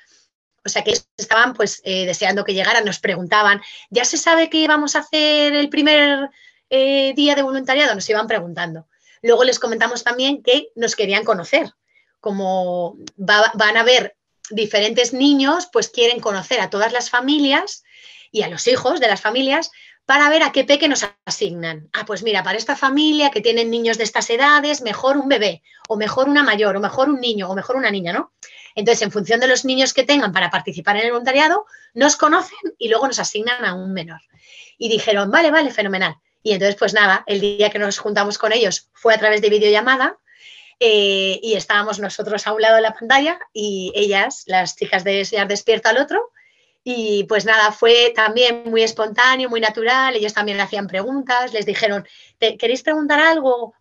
O sea que estaban pues eh, deseando que llegaran, nos preguntaban, ¿ya se sabe que vamos a hacer el primer eh, día de voluntariado? Nos iban preguntando. Luego les comentamos también que nos querían conocer, como van a ver diferentes niños, pues quieren conocer a todas las familias y a los hijos de las familias para ver a qué peque nos asignan. Ah, pues mira, para esta familia que tienen niños de estas edades, mejor un bebé, o mejor una mayor, o mejor un niño, o mejor una niña, ¿no? Entonces, en función de los niños que tengan para participar en el voluntariado, nos conocen y luego nos asignan a un menor. Y dijeron, vale, vale, fenomenal. Y entonces, pues nada, el día que nos juntamos con ellos fue a través de videollamada eh, y estábamos nosotros a un lado de la pantalla y ellas, las chicas de Enseñar Despierto al otro. Y pues nada, fue también muy espontáneo, muy natural. Ellos también hacían preguntas, les dijeron, ¿queréis preguntar algo?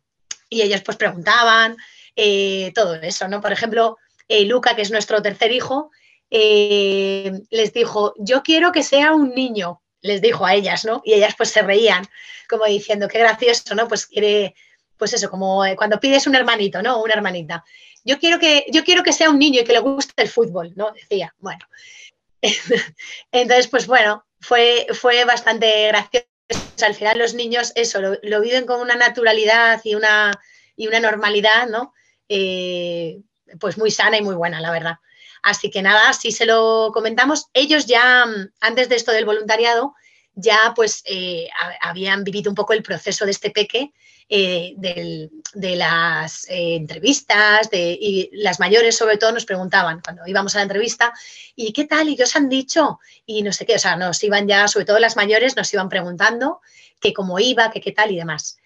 Y ellos pues preguntaban, eh, todo eso, ¿no? Por ejemplo, eh, Luca, que es nuestro tercer hijo, les dijo, yo quiero que sea un niño, les dijo a ellas, ¿no? Y ellas pues se reían, como diciendo, qué gracioso, ¿no? Pues quiere pues eso, como eh, cuando pides un hermanito, ¿no? Una hermanita. Yo quiero que, yo quiero que sea un niño y que le guste el fútbol, ¿no? Decía, bueno. Entonces, pues bueno, fue, fue bastante gracioso. Al final los niños eso, lo, viven con una naturalidad y una, y una normalidad, ¿no? Eh, pues muy sana y muy buena, la verdad. Así que nada, si se lo comentamos. Ellos ya, antes de esto del voluntariado, ya pues eh, habían vivido un poco el proceso de este peque eh, de las eh, entrevistas de, y las mayores sobre todo nos preguntaban cuando íbamos a la entrevista, ¿y qué tal? ¿Y qué os han dicho? Y no sé qué, o sea, nos iban ya, sobre todo las mayores, nos iban preguntando que cómo iba, qué tal y demás.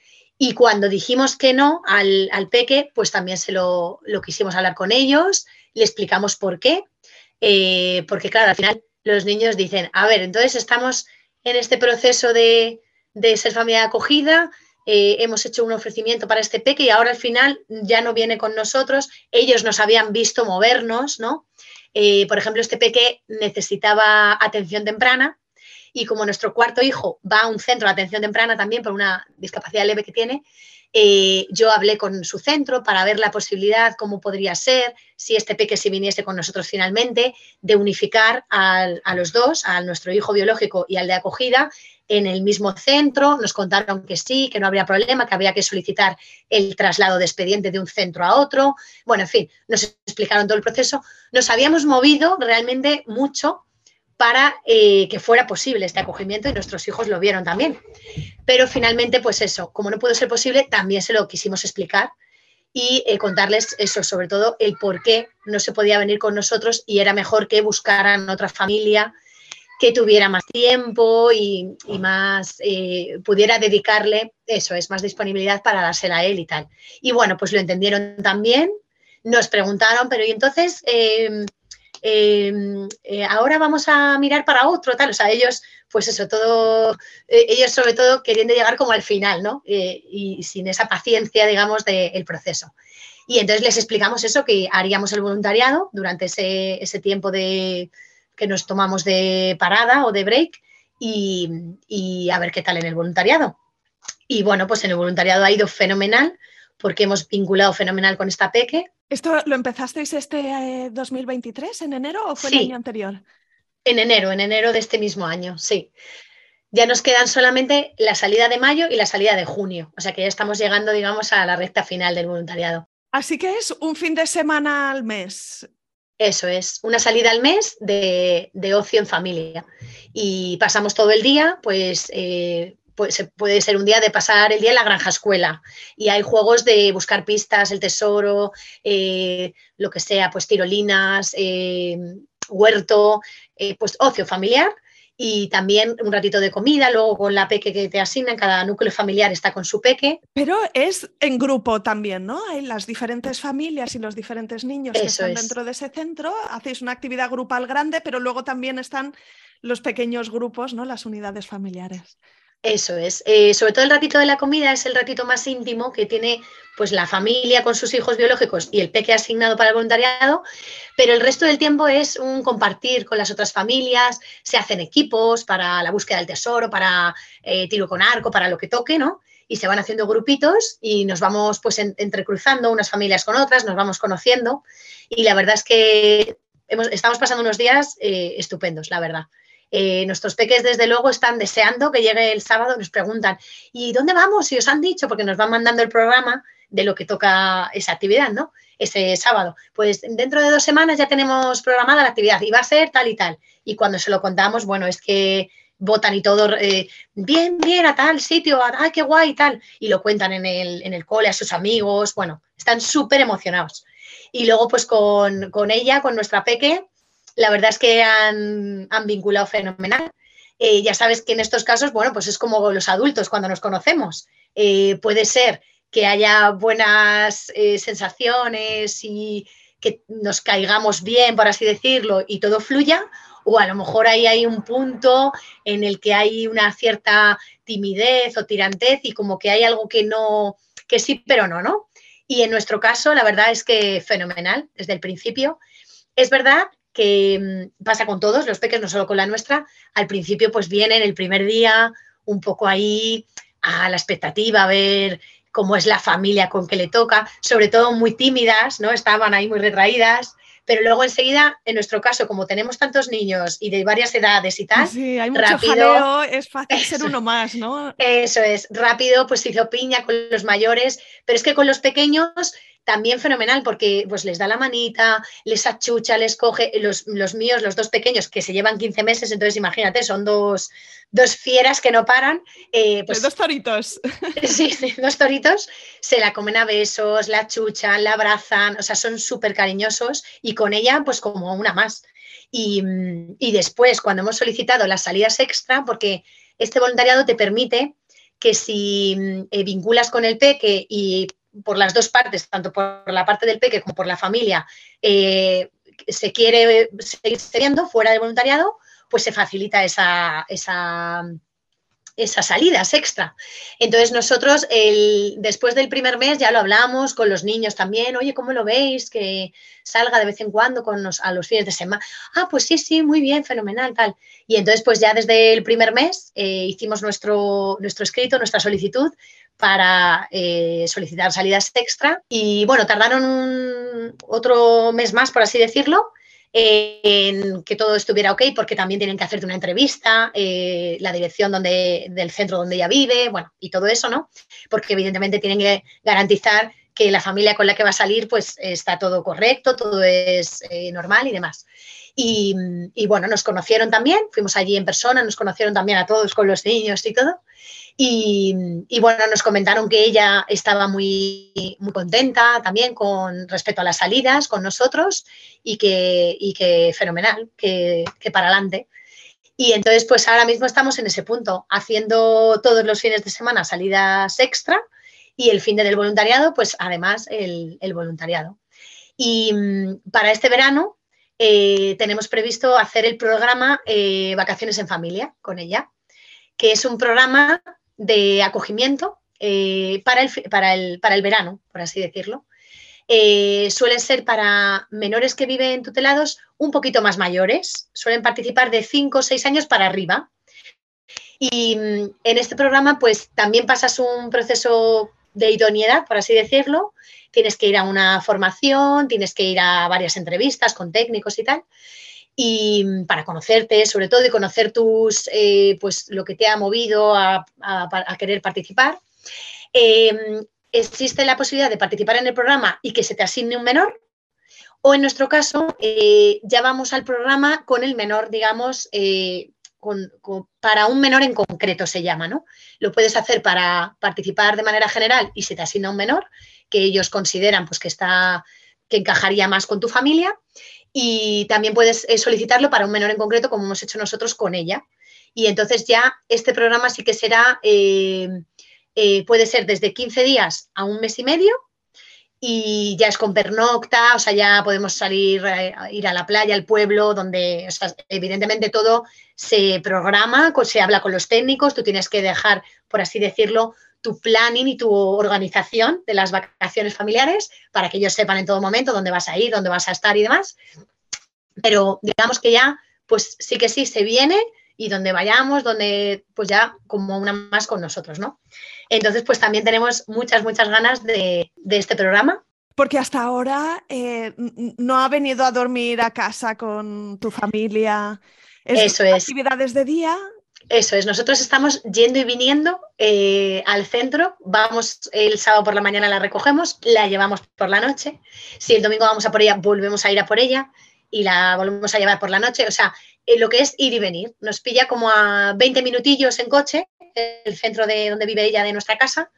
Y cuando dijimos que no al, al peque, pues también se lo, lo, quisimos hablar con ellos, le explicamos por qué, eh, porque claro, al final los niños dicen, a ver, entonces estamos en este proceso de, de ser familia acogida, eh, hemos hecho un ofrecimiento para este peque y ahora al final ya no viene con nosotros. Ellos nos habían visto movernos, ¿no? Eh, por ejemplo, este peque necesitaba atención temprana y como nuestro cuarto hijo va a un centro de atención temprana también por una discapacidad leve que tiene, eh, yo hablé con su centro para ver la posibilidad, cómo podría ser, si este peque se viniese con nosotros finalmente, de unificar a los dos, a nuestro hijo biológico y al de acogida, en el mismo centro. Nos contaron que sí, que no habría problema, que había que solicitar el traslado de expediente de un centro a otro. Bueno, en fin, nos explicaron todo el proceso. Nos habíamos movido realmente mucho para eh, que fuera posible este acogimiento y nuestros hijos lo vieron también. Pero finalmente, pues eso, como no pudo ser posible, también se lo quisimos explicar y eh, contarles eso, sobre todo el por qué no se podía venir con nosotros y era mejor que buscaran otra familia que tuviera más tiempo y, más eh, pudiera dedicarle, eso es, más disponibilidad para dársela a él y tal. Y bueno, pues lo entendieron también, nos preguntaron, pero y entonces em, eh, ahora vamos a mirar para otro, tal, o sea, ellos, pues eso, todo, eh, ellos sobre todo queriendo llegar como al final, ¿no? y sin esa paciencia, digamos, del proceso. Y entonces les explicamos eso, que haríamos el voluntariado durante ese tiempo de, que nos tomamos de parada o de break y, a ver qué tal en el voluntariado. Y bueno, pues en el voluntariado ha ido fenomenal porque hemos vinculado fenomenal con esta peque. ¿Esto lo empezasteis este 2023, eh, en enero o fue el año anterior? En enero, en enero de este mismo año, sí. Ya nos quedan solamente la salida de mayo y la salida de junio, o sea que ya estamos llegando, digamos, a la recta final del voluntariado. Así que es un fin de semana al mes. Eso es, una salida al mes de, ocio en familia. Y pasamos todo el día, pues, eh, pues, puede ser un día de pasar el día en la granja escuela. Y hay juegos de buscar pistas, el tesoro, eh, lo que sea, pues tirolinas, eh, huerto, pues ocio familiar. y también un ratito de comida, luego con la peque que te asignan, cada núcleo familiar está con su peque. Pero es en grupo también, ¿no? Hay las diferentes familias y los diferentes niños que están dentro de ese centro, hacéis una actividad grupal grande, pero luego también están los pequeños grupos, ¿no? Las unidades familiares. Eso es. Eh, sobre todo el ratito de la comida es el ratito más íntimo que tiene pues la familia con sus hijos biológicos y el peque asignado para el voluntariado, pero el resto del tiempo es un compartir con las otras familias, se hacen equipos para la búsqueda del tesoro, para eh, tiro con arco, para lo que toque, ¿no? Y se van haciendo grupitos y nos vamos pues entrecruzando unas familias con otras, nos vamos conociendo y la verdad es que estamos pasando unos días eh, estupendos, la verdad. Eh, nuestros peques, desde luego, están deseando que llegue el sábado, nos preguntan, ¿y dónde vamos? Y os han dicho, porque nos van mandando el programa de lo que toca esa actividad, ¿no? Ese sábado. Pues dentro de dos semanas ya tenemos programada la actividad y va a ser tal y tal. Y cuando se lo contamos, bueno, es que votan y todo, eh, bien, bien, a tal sitio, ay, qué guay y tal. Y lo cuentan en el, en el cole a sus amigos, bueno, están súper emocionados. Y luego, pues con, con ella, con nuestra peque, la verdad es que han, vinculado fenomenal. Eh, ya sabes que en estos casos, bueno, pues es como los adultos cuando nos conocemos. Eh, puede ser que haya buenas eh, sensaciones y que nos caigamos bien, por así decirlo, y todo fluya, o a lo mejor ahí hay un punto en el que hay una cierta timidez o tirantez y como que hay algo que no, que sí, pero no, ¿no? Y en nuestro caso, la verdad es que fenomenal desde el principio. Es verdad que mm, pasa con todos los peques, no solo con la nuestra. Al principio, pues vienen el primer día un poco ahí a la expectativa, a ver cómo es la familia con que le toca, sobre todo muy tímidas, ¿no? Estaban ahí muy retraídas, pero luego enseguida, en nuestro caso, como tenemos tantos niños y de varias edades y tal, sí, hay mucho rápido, es fácil ser uno más, ¿no? Eso es, rápido, pues se hizo piña con los mayores, pero es que con los pequeños también fenomenal porque pues les da la manita, les achucha, les coge, los, los míos, los dos pequeños que se llevan 15 meses, entonces imagínate, son dos, dos fieras que no paran. Eh, pues, dos toritos. Sí, sí, dos toritos, se la comen a besos, la achuchan, la abrazan, o sea, son súper cariñosos y con ella pues como una más. Y, y después, cuando hemos solicitado las salidas extra, porque este voluntariado te permite que si eh, vinculas con el peque y por las dos partes, tanto por la parte del peque como por la familia, eh, se quiere seguir teniendo fuera del voluntariado, pues se facilita esa, esa, esas salidas extra. Entonces nosotros el, después del primer mes ya lo hablamos con los niños también, oye, ¿cómo lo veis? Que salga de vez en cuando con a los fines de semana. Ah, pues sí, sí, muy bien, fenomenal, tal. Y entonces pues ya desde el primer mes eh, hicimos nuestro, nuestro escrito, nuestra solicitud para eh, solicitar salidas extra. Y bueno, tardaron otro mes más, por así decirlo, en que todo estuviera ok, porque también tienen que hacerte una entrevista, eh, la dirección donde, del centro donde ella vive, bueno, y todo eso, ¿no? Porque evidentemente tienen que garantizar que la familia con la que va a salir, pues está todo correcto, todo es eh, normal y demás. Y, y, bueno, nos conocieron también, fuimos allí en persona, nos conocieron también a todos con los niños y todo. Y, bueno, nos comentaron que ella estaba muy, muy contenta también con respecto a las salidas con nosotros y que, que fenomenal, que, para adelante. Y entonces, pues ahora mismo estamos en ese punto, haciendo todos los fines de semana salidas extra y el fin de del voluntariado, pues además el, voluntariado. Y mm, para este verano eh, tenemos previsto hacer el programa eh, Vacaciones en Familia con ella, que es un programa de acogimiento eh, para, el, para, el, para, el, verano, por así decirlo. Eh, suelen ser para menores que viven tutelados un poquito más mayores, suelen participar de 5 o 6 años para arriba. Y mm, en este programa, pues también pasas un proceso de idoneidad, por así decirlo. Tienes que ir a una formación, tienes que ir a varias entrevistas con técnicos y tal y mm, para conocerte sobre todo y conocer tus, eh, pues lo que te ha movido a, querer participar. Em, existe la posibilidad de participar en el programa y que se te asigne un menor. O en nuestro caso, eh, ya vamos al programa con el menor, digamos, eh, para un menor en concreto se llama, ¿no? Lo puedes hacer para participar de manera general y se te asigna un menor que ellos consideran pues, que, está, que encajaría más con tu familia y también puedes eh, solicitarlo para un menor en concreto, como hemos hecho nosotros con ella. Y entonces ya este programa sí que será, eh, eh, puede ser desde 15 días a un mes y medio y ya es con pernocta, o sea, ya podemos salir, eh, ir a la playa, al pueblo, donde, o sea, evidentemente todo se programa, se habla con los técnicos, tú tienes que dejar, por así decirlo, tu planning y tu organización de las vacaciones familiares para que ellos sepan en todo momento dónde vas a ir, dónde vas a estar y demás. Pero digamos que ya, pues sí que sí, se viene y donde vayamos, donde pues ya como una más con nosotros, ¿no? Entonces, pues también tenemos muchas, muchas ganas de, este programa. Porque hasta ahora eh, no ha venido a dormir a casa con tu familia. Eso es. Actividades de día. Eso es, nosotros estamos yendo y viniendo eh, al centro, vamos el sábado por la mañana, la recogemos, la llevamos por la noche, si el domingo vamos a por ella, volvemos a ir a por ella y la volvemos a llevar por la noche, o sea, eh, lo que es ir y venir, nos pilla como a 20 minutillos en coche el centro de donde vive ella, de nuestra casa.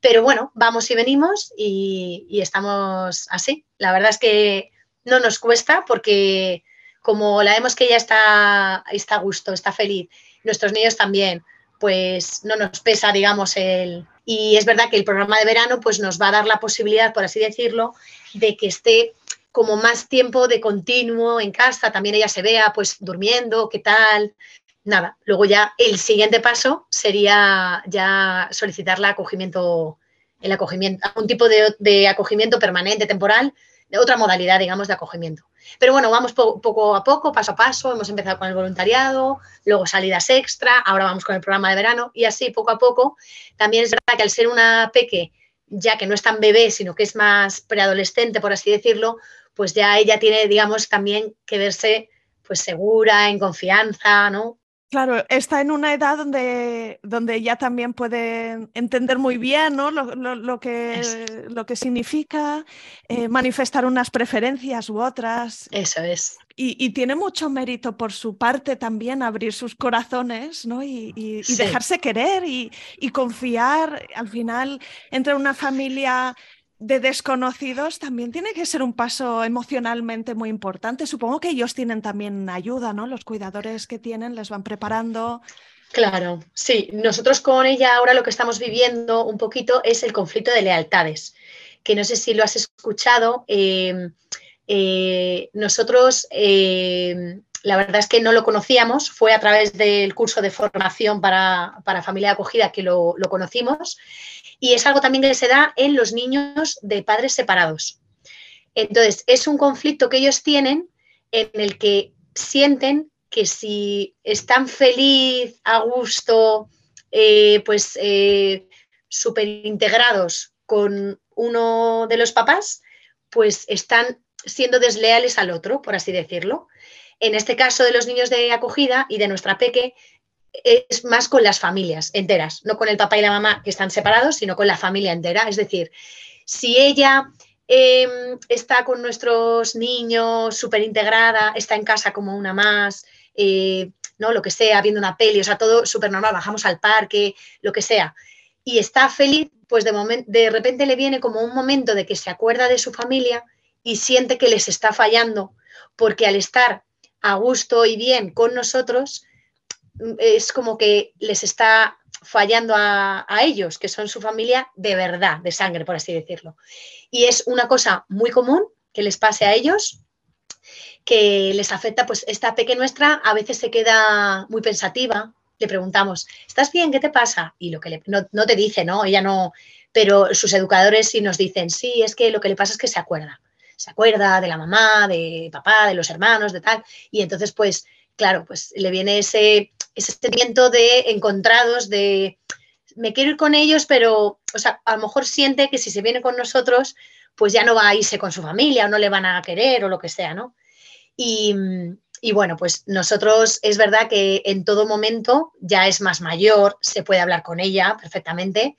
Pero bueno, vamos y venimos y, estamos así. La verdad es que no nos cuesta porque como la vemos que ella está, está a gusto, está feliz, nuestros niños también, pues no nos pesa, digamos, el... Y es verdad que el programa de verano pues nos va a dar la posibilidad, por así decirlo, de que esté como más tiempo de continuo en casa, también ella se vea pues durmiendo, qué tal, nada, luego ya el siguiente paso sería ya solicitar acogimiento, el acogimiento, un tipo de, acogimiento permanente, temporal, otra modalidad, digamos, de acogimiento. Pero bueno, vamos poco a poco, paso a paso, hemos empezado con el voluntariado, luego salidas extra, ahora vamos con el programa de verano y así poco a poco. También es verdad que al ser una peque, ya que no es tan bebé, sino que es más preadolescente, por así decirlo, pues ya ella tiene, digamos, también que verse pues segura, en confianza, ¿no? Claro, está en una edad donde, donde ya también puede entender muy bien ¿no? lo, que, lo que significa eh, manifestar unas preferencias u otras. Eso es. Y, tiene mucho mérito por su parte también abrir sus corazones ¿no? y, dejarse querer y, confiar. Al final, entre una familia de desconocidos también tiene que ser un paso emocionalmente muy importante. Supongo que ellos tienen también ayuda, ¿no? Los cuidadores que tienen les van preparando. Claro, sí. Nosotros con ella ahora lo que estamos viviendo un poquito es el conflicto de lealtades, que no sé si lo has escuchado. Em, eh, nosotros, em, la verdad es que no lo conocíamos, fue a través del curso de formación para, familia acogida que lo conocimos y es algo también que se da en los niños de padres separados. Entonces, es un conflicto que ellos tienen en el que sienten que si están feliz, a gusto, eh, pues eh, súper integrados con uno de los papás, pues están siendo desleales al otro, por así decirlo. En este caso de los niños de acogida y de nuestra peque, es más con las familias enteras, no con el papá y la mamá que están separados, sino con la familia entera. Es decir, si ella em, está con nuestros niños súper integrada, está en casa como una más, eh, ¿no? Lo que sea, viendo una peli, o sea, todo súper normal, bajamos al parque, lo que sea, y está feliz, pues de, de repente le viene como un momento de que se acuerda de su familia y siente que les está fallando, porque al estar a gusto y bien con nosotros, es como que les está fallando a, ellos, que son su familia de verdad, de sangre, por así decirlo. Y es una cosa muy común que les pase a ellos, que les afecta, pues esta pequeña nuestra a veces se queda muy pensativa, le preguntamos, ¿estás bien? ¿Qué te pasa? Y lo que le, no, no, te dice, ¿no? Ella no, pero sus educadores sí nos dicen, sí, es que lo que le pasa es que se acuerda, se acuerda de la mamá, de papá, de los hermanos, de tal, y entonces pues claro, pues le viene ese, ese sentimiento de encontrados, de me quiero ir con ellos, pero, o sea, a lo mejor siente que si se viene con nosotros, pues ya no va a irse con su familia o no le van a querer o lo que sea, ¿no? Y, bueno, pues nosotros es verdad que en todo momento ya es más mayor, se puede hablar con ella perfectamente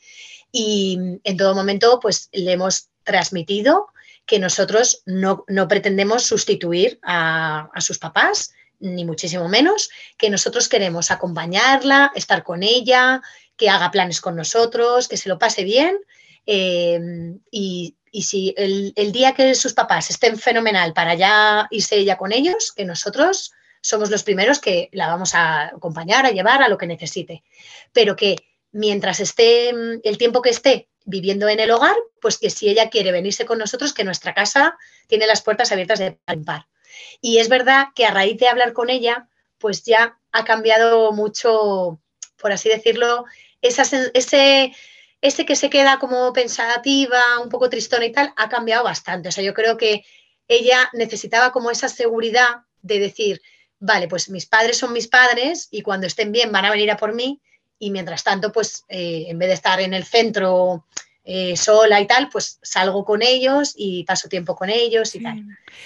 y en todo momento pues le hemos transmitido que nosotros no, pretendemos sustituir a, a sus papás, ni muchísimo menos, que nosotros queremos acompañarla, estar con ella, que haga planes con nosotros, que se lo pase bien. Em, y, si el, día que sus papás estén fenomenal para ya irse ella con ellos, que nosotros somos los primeros que la vamos a acompañar, a llevar a lo que necesite. Pero que mientras esté mm, el tiempo que esté viviendo en el hogar, pues que si ella quiere venirse con nosotros, que nuestra casa tiene las puertas abiertas de par en par. Y es verdad que a raíz de hablar con ella, pues ya ha cambiado mucho, por así decirlo, ese, ese que se queda como pensativa, un poco tristona y tal, ha cambiado bastante. O sea, yo creo que ella necesitaba como esa seguridad de decir, vale, pues mis padres son mis padres y cuando estén bien van a venir a por mí y mientras tanto, pues eh, en vez de estar en el centro eh, sola y tal, pues salgo con ellos y paso tiempo con ellos y tal.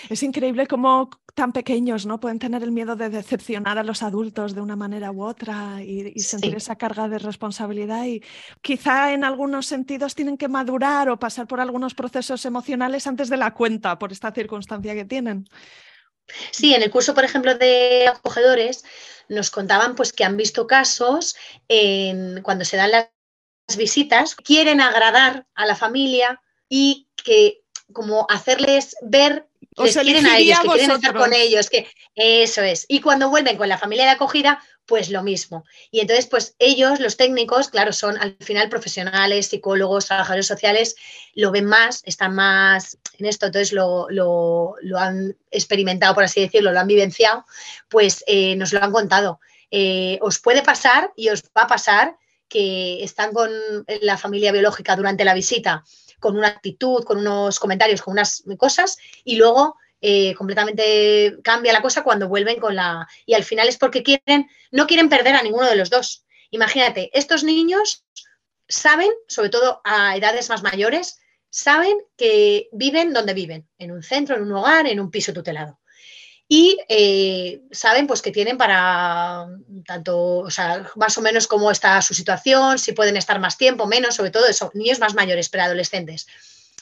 Es increíble cómo tan pequeños ¿no? pueden tener el miedo de decepcionar a los adultos de una manera u otra y, sentir esa carga de responsabilidad y quizá en algunos sentidos tienen que madurar o pasar por algunos procesos emocionales antes de la cuenta por esta circunstancia que tienen. Sí, en el curso, por ejemplo, de acogedores, nos contaban pues que han visto casos en, cuando se dan las visitas, quieren agradar a la familia y que como hacerles ver les quieren a ellos, que quieren estar con ellos, que eso es. Y cuando vuelven con la familia de acogida, pues lo mismo. Y entonces, pues ellos, los técnicos, claro, son al final profesionales, psicólogos, trabajadores sociales, lo ven más, están más en esto, entonces lo, han experimentado, por así decirlo, lo han vivenciado, pues eh, nos lo han contado. Eh, os puede pasar y os va a pasar que están con la familia biológica durante la visita con una actitud, con unos comentarios, con unas cosas y luego eh, completamente cambia la cosa cuando vuelven con la... Y al final es porque quieren, no quieren perder a ninguno de los dos. Imagínate, estos niños saben, sobre todo a edades más mayores, saben que viven donde viven, en un centro, en un hogar, en un piso tutelado y eh, saben pues que tienen para tanto, o sea, más o menos cómo está su situación, si pueden estar más tiempo, menos, sobre todo eso, niños más mayores, pero adolescentes.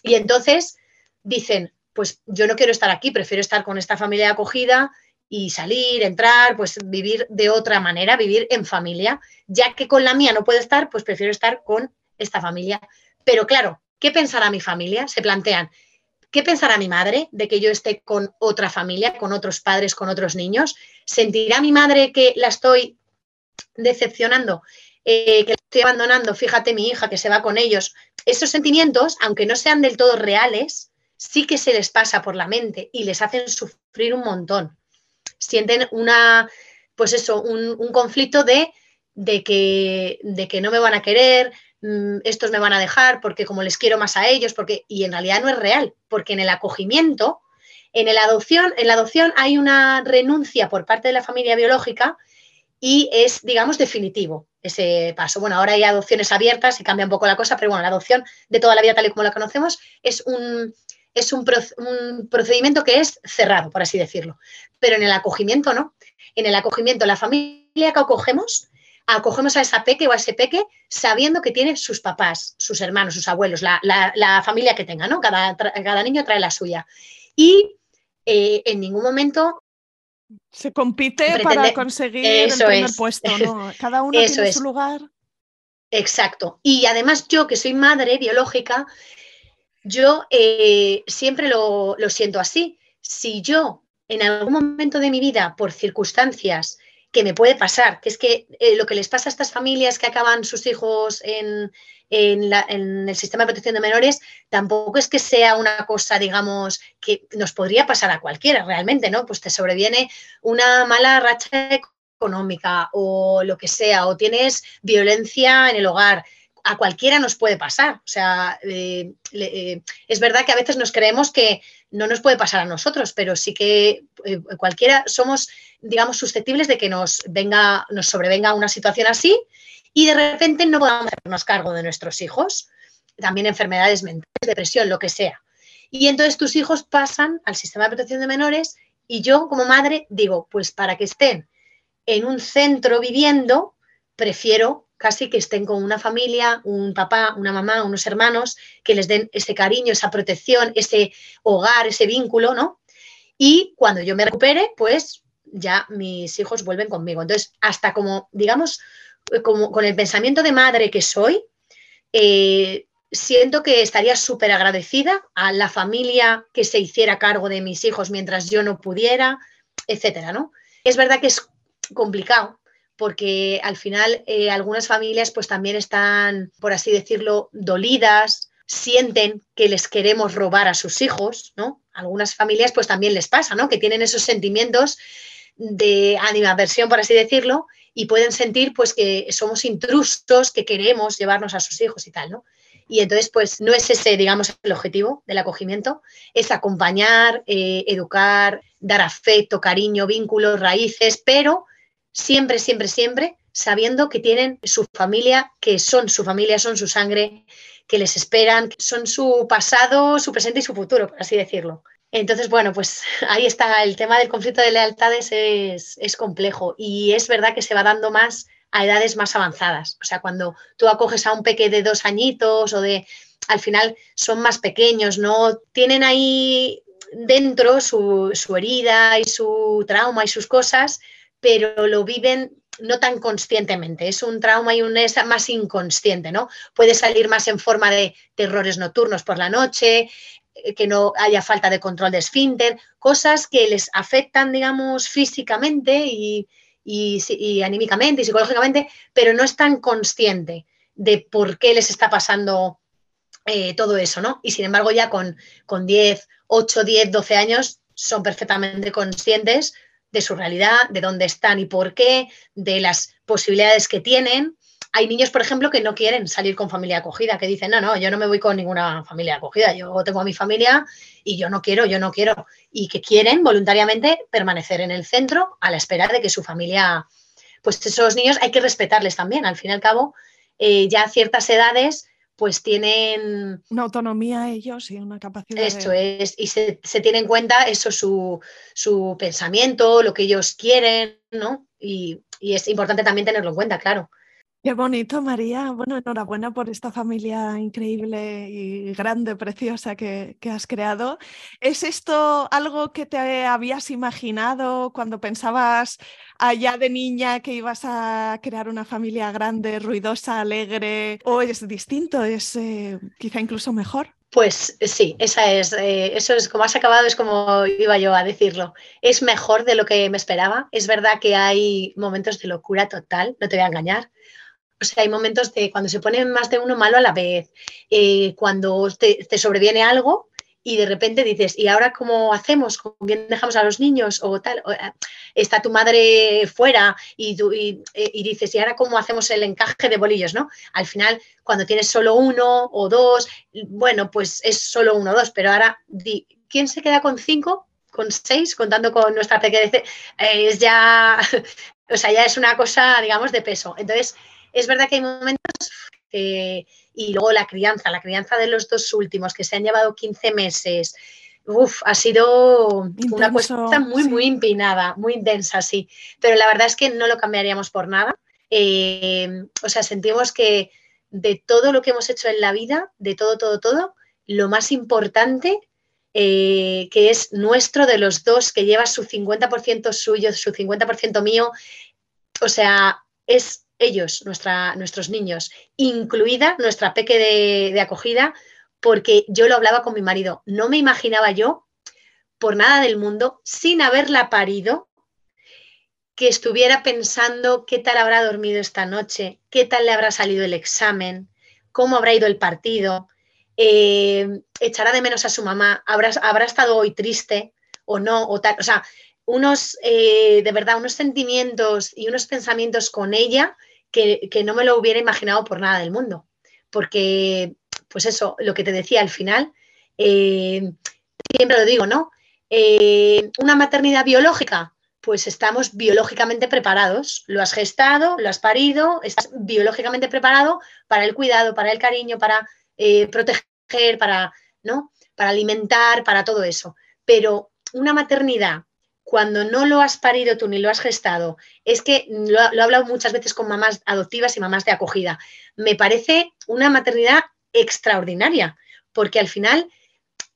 Y entonces dicen, pues yo no quiero estar aquí, prefiero estar con esta familia acogida y salir, entrar, pues vivir de otra manera, vivir en familia, ya que con la mía no puedo estar, pues prefiero estar con esta familia. Pero claro, ¿qué pensará mi familia? Se plantean, ¿Qué pensará mi madre de que yo esté con otra familia, con otros padres, con otros niños? ¿Sentirá mi madre que la estoy decepcionando, eh, que la estoy abandonando? Fíjate mi hija que se va con ellos. Esos sentimientos, aunque no sean del todo reales, sí que se les pasa por la mente y les hacen sufrir un montón. Sienten una, pues eso, un, conflicto de, de, que, de que no me van a querer, estos me van a dejar porque como les quiero más a ellos, porque, y en realidad no es real, porque en el acogimiento, en la adopción, en la adopción hay una renuncia por parte de la familia biológica y es, digamos, definitivo ese paso. Bueno, ahora hay adopciones abiertas y cambia un poco la cosa, pero bueno, la adopción de toda la vida tal y como la conocemos es un, es un, un procedimiento que es cerrado, por así decirlo. Pero en el acogimiento no. En el acogimiento, la familia que acogemos acogemos a esa peque o a ese peque sabiendo que tiene sus papás, sus hermanos, sus abuelos, la, familia que tenga, ¿no? Cada, cada, niño trae la suya. Y eh, en ningún momento... Se compite para conseguir el primer puesto, ¿no? Cada uno tiene su lugar. Exacto. Y además yo, que soy madre biológica, yo eh, siempre lo, lo siento así. Si yo en algún momento de mi vida, por circunstancias, que me puede pasar, que es que eh, lo que les pasa a estas familias que acaban sus hijos en, el sistema de protección de menores, tampoco es que sea una cosa, digamos, que nos podría pasar a cualquiera realmente, ¿no? Pues te sobreviene una mala racha económica o lo que sea, o tienes violencia en el hogar, a cualquiera nos puede pasar. O sea, eh, eh, es verdad que a veces nos creemos que no nos puede pasar a nosotros, pero sí que eh, cualquiera somos, digamos, susceptibles de que nos venga, nos sobrevenga una situación así y de repente no podamos hacernos cargo de nuestros hijos, también enfermedades mentales, depresión, lo que sea. Y entonces tus hijos pasan al sistema de protección de menores y yo como madre digo, pues para que estén en un centro viviendo, prefiero casi que estén con una familia, un papá, una mamá, unos hermanos, que les den ese cariño, esa protección, ese hogar, ese vínculo, ¿no? Y cuando yo me recupere, pues ya mis hijos vuelven conmigo. Entonces, hasta como, digamos, como con el pensamiento de madre que soy, eh, siento que estaría súper agradecida a la familia que se hiciera cargo de mis hijos mientras yo no pudiera, etcétera, ¿no? Es verdad que es complicado porque al final eh, algunas familias pues también están, por así decirlo, dolidas, sienten que les queremos robar a sus hijos, ¿no? Algunas familias pues también les pasa, ¿no? Que tienen esos sentimientos de animadversión, por así decirlo, y pueden sentir pues que somos intrusos, que queremos llevarnos a sus hijos y tal, ¿no? Y entonces, pues no es ese, digamos, el objetivo del acogimiento, es acompañar, eh, educar, dar afecto, cariño, vínculos, raíces, pero siempre, siempre, siempre sabiendo que tienen su familia, que son su familia, son su sangre, que les esperan, que son su pasado, su presente y su futuro, por así decirlo. Entonces, bueno, pues ahí está, el tema del conflicto de lealtades es, es complejo y es verdad que se va dando más a edades más avanzadas. O sea, cuando tú acoges a un peque de dos añitos o de, al final son más pequeños, ¿no? Tienen ahí dentro su, su herida y su trauma y sus cosas, pero lo viven no tan conscientemente, es un trauma y un más inconsciente, ¿no? Puede salir más en forma de terrores nocturnos por la noche, eh, que no haya falta de control de esfínter, cosas que les afectan, digamos, físicamente y, anímicamente y psicológicamente, pero no es tan consciente de por qué les está pasando eh, todo eso, ¿no? Y sin embargo ya con, con 10, 8, 10, 12 años son perfectamente conscientes de su realidad, de dónde están y por qué, de las posibilidades que tienen. Hay niños, por ejemplo, que no quieren salir con familia acogida, que dicen, no, no, yo no me voy con ninguna familia acogida, yo tengo a mi familia y yo no quiero, yo no quiero. Y que quieren voluntariamente permanecer en el centro a la espera de que su familia, pues esos niños hay que respetarles también. Al fin y al cabo, eh, ya a ciertas edades pues tienen... Una autonomía ellos y una capacidad. Esto es, y se, tiene en cuenta eso, su, su, pensamiento, lo que ellos quieren, ¿no? Y, y, es importante también tenerlo en cuenta, claro. Qué bonito, María. Bueno, enhorabuena por esta familia increíble y grande, preciosa que, has creado. ¿Es esto algo que te habías imaginado cuando pensabas allá de niña que ibas a crear una familia grande, ruidosa, alegre? ¿O es distinto? ¿Es eh, quizá incluso mejor? Pues sí, esa es, eh, eso es como has acabado, es como iba yo a decirlo. Es mejor de lo que me esperaba. Es verdad que hay momentos de locura total, no te voy a engañar o sea, hay momentos de cuando se pone más de uno malo a la vez, eh, cuando te, sobreviene algo y de repente dices, ¿y ahora cómo hacemos? ¿Con quién dejamos a los niños? O tal, eh, está tu madre fuera y, tú, eh, y, dices, ¿y ahora cómo hacemos el encaje de bolillos? ¿no? Al final, cuando tienes solo uno o dos, bueno, pues es solo uno o dos, pero ahora, ¿quién se queda con cinco? con seis, contando con nuestra pequeña, es ya, o sea, ya es una cosa, digamos, de peso. Entonces, es verdad que hay momentos que, y luego la crianza, la crianza de los dos últimos que se han llevado 15 meses, Uf, ha sido una cuesta muy, muy empinada, muy intensa, sí. Pero la verdad es que no lo cambiaríamos por nada. Eh, o sea, sentimos que de todo lo que hemos hecho en la vida, de todo, todo, todo, lo más importante eh, que es nuestro de los dos, que lleva su 50% suyo, su 50% mío, o sea, es ellos, nuestros niños, incluida nuestra peque de, acogida, porque yo lo hablaba con mi marido. No me imaginaba yo, por nada del mundo, sin haberla parido, que estuviera pensando qué tal habrá dormido esta noche, qué tal le habrá salido el examen, cómo habrá ido el partido, eh, echará de menos a su mamá, habrá, habrá estado hoy triste o no, o tal. O sea, unos, eh, de verdad, unos sentimientos y unos pensamientos con ella que, no me lo hubiera imaginado por nada del mundo. Porque, pues eso, lo que te decía al final, eh, siempre lo digo, ¿no? Eh, una maternidad biológica, pues estamos biológicamente preparados. Lo has gestado, lo has parido, estás biológicamente preparado para el cuidado, para el cariño, para proteger, para, ¿no? para alimentar, para todo eso. Pero una maternidad cuando no lo has parido tú ni lo has gestado, es que lo, he hablado muchas veces con mamás adoptivas y mamás de acogida, me parece una maternidad extraordinaria, porque al final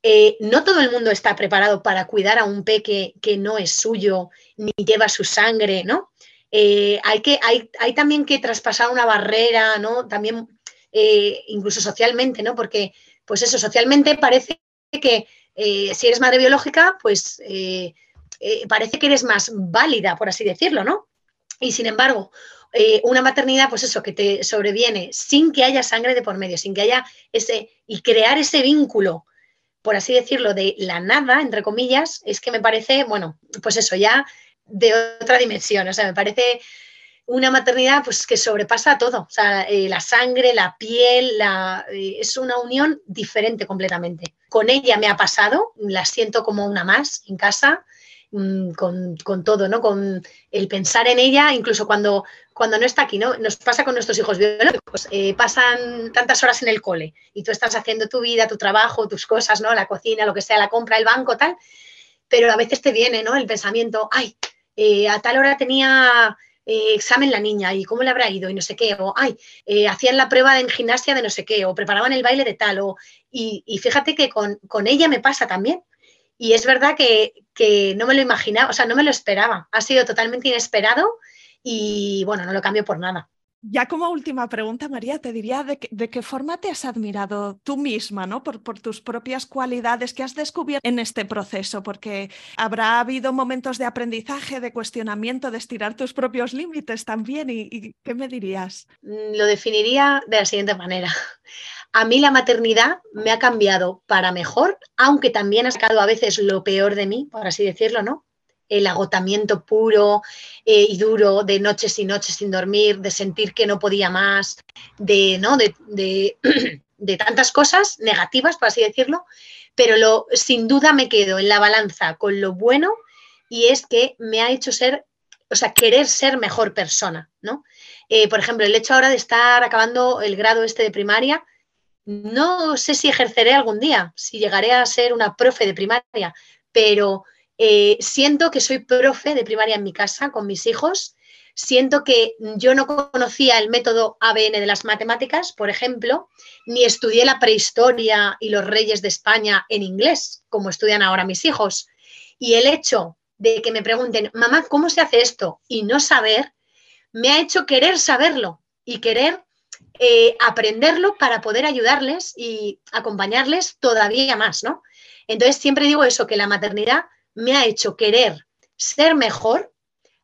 eh, no todo el mundo está preparado para cuidar a un peque que no es suyo ni lleva su sangre, ¿no? Eh, hay, que, hay, también que traspasar una barrera, ¿no? También, eh, incluso socialmente, ¿no? Porque, pues eso, socialmente parece que si eres madre biológica, pues eh, parece que eres más válida, por así decirlo, ¿no? Y sin embargo, eh, una maternidad, pues eso, que te sobreviene sin que haya sangre de por medio, sin que haya ese, y crear ese vínculo, por así decirlo, de la nada, entre comillas, es que me parece, bueno, pues eso, ya de otra dimensión, o sea, me parece una maternidad pues que sobrepasa todo, o sea, eh, la sangre, la piel, es una unión diferente completamente. Con ella me ha pasado, la siento como una más en casa, mm, con, todo, ¿no? Con el pensar en ella, incluso cuando, cuando no está aquí, ¿no? Nos pasa con nuestros hijos biológicos, eh, pasan tantas horas en el cole y tú estás haciendo tu vida, tu trabajo, tus cosas, ¿no? La cocina, lo que sea, la compra, el banco, tal, pero a veces te viene, ¿no? El pensamiento, ay, a tal hora tenía eh, examen la niña y cómo le habrá ido y no sé qué, o ay, eh, hacían la prueba en gimnasia de no sé qué, o preparaban el baile de tal, o, y, fíjate que con, ella me pasa también. Y es verdad que, que, no me lo imaginaba, o sea, no me lo esperaba. Ha sido totalmente inesperado y bueno, no lo cambio por nada. Ya como última pregunta, María, te diría de, qué forma te has admirado tú misma, ¿no? Por, tus propias cualidades que has descubierto en este proceso, porque habrá habido momentos de aprendizaje, de cuestionamiento, de estirar tus propios límites también. ¿Y, qué me dirías? Mm, lo definiría de la siguiente manera. A mí la maternidad me ha cambiado para mejor, aunque también ha sacado a veces lo peor de mí, por así decirlo, ¿no? el agotamiento puro eh, y duro de noches y noches sin dormir, de sentir que no podía más, de, ¿no? de, tantas cosas negativas, por así decirlo, pero lo, sin duda me quedo en la balanza con lo bueno y es que me ha hecho ser, o sea, querer ser mejor persona, ¿no? Eh, por ejemplo, el hecho ahora de estar acabando el grado este de primaria, no sé si ejerceré algún día, si llegaré a ser una profe de primaria, pero eh, siento que soy profe de primaria en mi casa con mis hijos. Siento que yo no conocía el método ABN de las matemáticas, por ejemplo, ni estudié la prehistoria y los reyes de España en inglés, como estudian ahora mis hijos. Y el hecho de que me pregunten, mamá, ¿cómo se hace esto? Y no saber, me ha hecho querer saberlo y querer eh, aprenderlo para poder ayudarles y acompañarles todavía más, ¿no? Entonces siempre digo eso, que la maternidad me ha hecho querer ser mejor.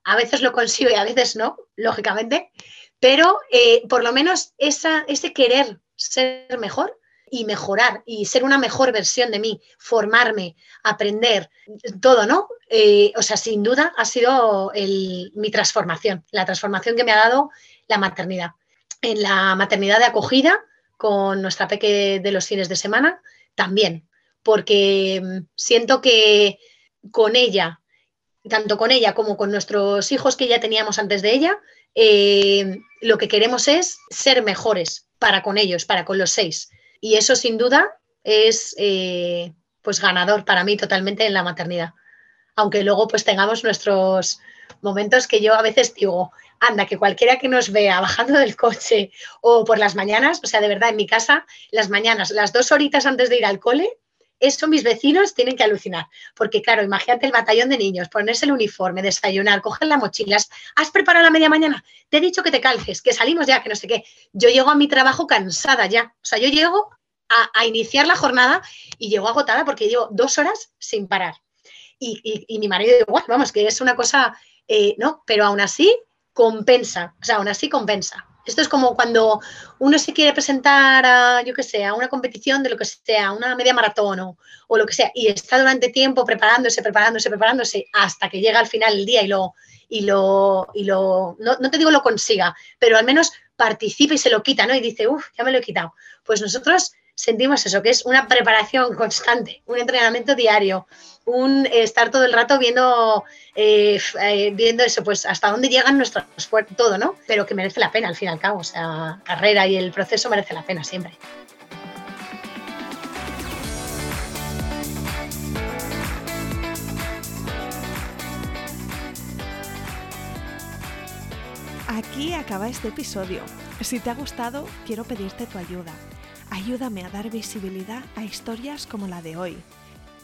A veces lo consigo y a veces no, lógicamente, pero eh, por lo menos esa, ese querer ser mejor y mejorar y ser una mejor versión de mí, formarme, aprender, todo, ¿no? Eh, o sea, sin duda ha sido mi transformación, la transformación que me ha dado la maternidad. En la maternidad de acogida, con nuestra peque de los fines de semana, también, porque mm, siento que con ella, tanto con ella como con nuestros hijos que ya teníamos antes de ella, eh, lo que queremos es ser mejores para con ellos, para con los seis. Y eso sin duda es eh, pues ganador para mí totalmente en la maternidad. Aunque luego pues tengamos nuestros momentos que yo a veces digo, anda, que cualquiera que nos vea bajando del coche o por las mañanas, o sea, de verdad, en mi casa, las mañanas, las dos horitas antes de ir al cole, eso mis vecinos tienen que alucinar, porque claro, imagínate el batallón de niños, ponerse el uniforme, desayunar, coger las mochilas, ¿has preparado la media mañana? Te he dicho que te calces, que salimos ya, que no sé qué. Yo llego a mi trabajo cansada ya, o sea, yo llego a, iniciar la jornada y llego agotada porque llevo dos horas sin parar. Y, mi marido igual, vamos, que es una cosa, eh, ¿no? Pero aún así compensa, o sea, aún así compensa. Esto es como cuando uno se quiere presentar a, yo que sé, a una competición de lo que sea, una media maratón o, lo que sea, y está durante tiempo preparándose, preparándose, preparándose, hasta que llega al final el día y lo, y lo, y lo no, te digo lo consiga, pero al menos participa y se lo quita, ¿no? Y dice, uff, ya me lo he quitado. Pues nosotros sentimos eso, que es una preparación constante, un entrenamiento diario, un estar todo el rato viendo, eh, eh, viendo eso, pues hasta dónde llegan nuestros esfuerzos, todo, ¿no? Pero que merece la pena al fin y al cabo, o sea, carrera y el proceso merece la pena siempre. Aquí acaba este episodio. Si te ha gustado, quiero pedirte tu ayuda Ayúdame a dar visibilidad a historias como la de hoy.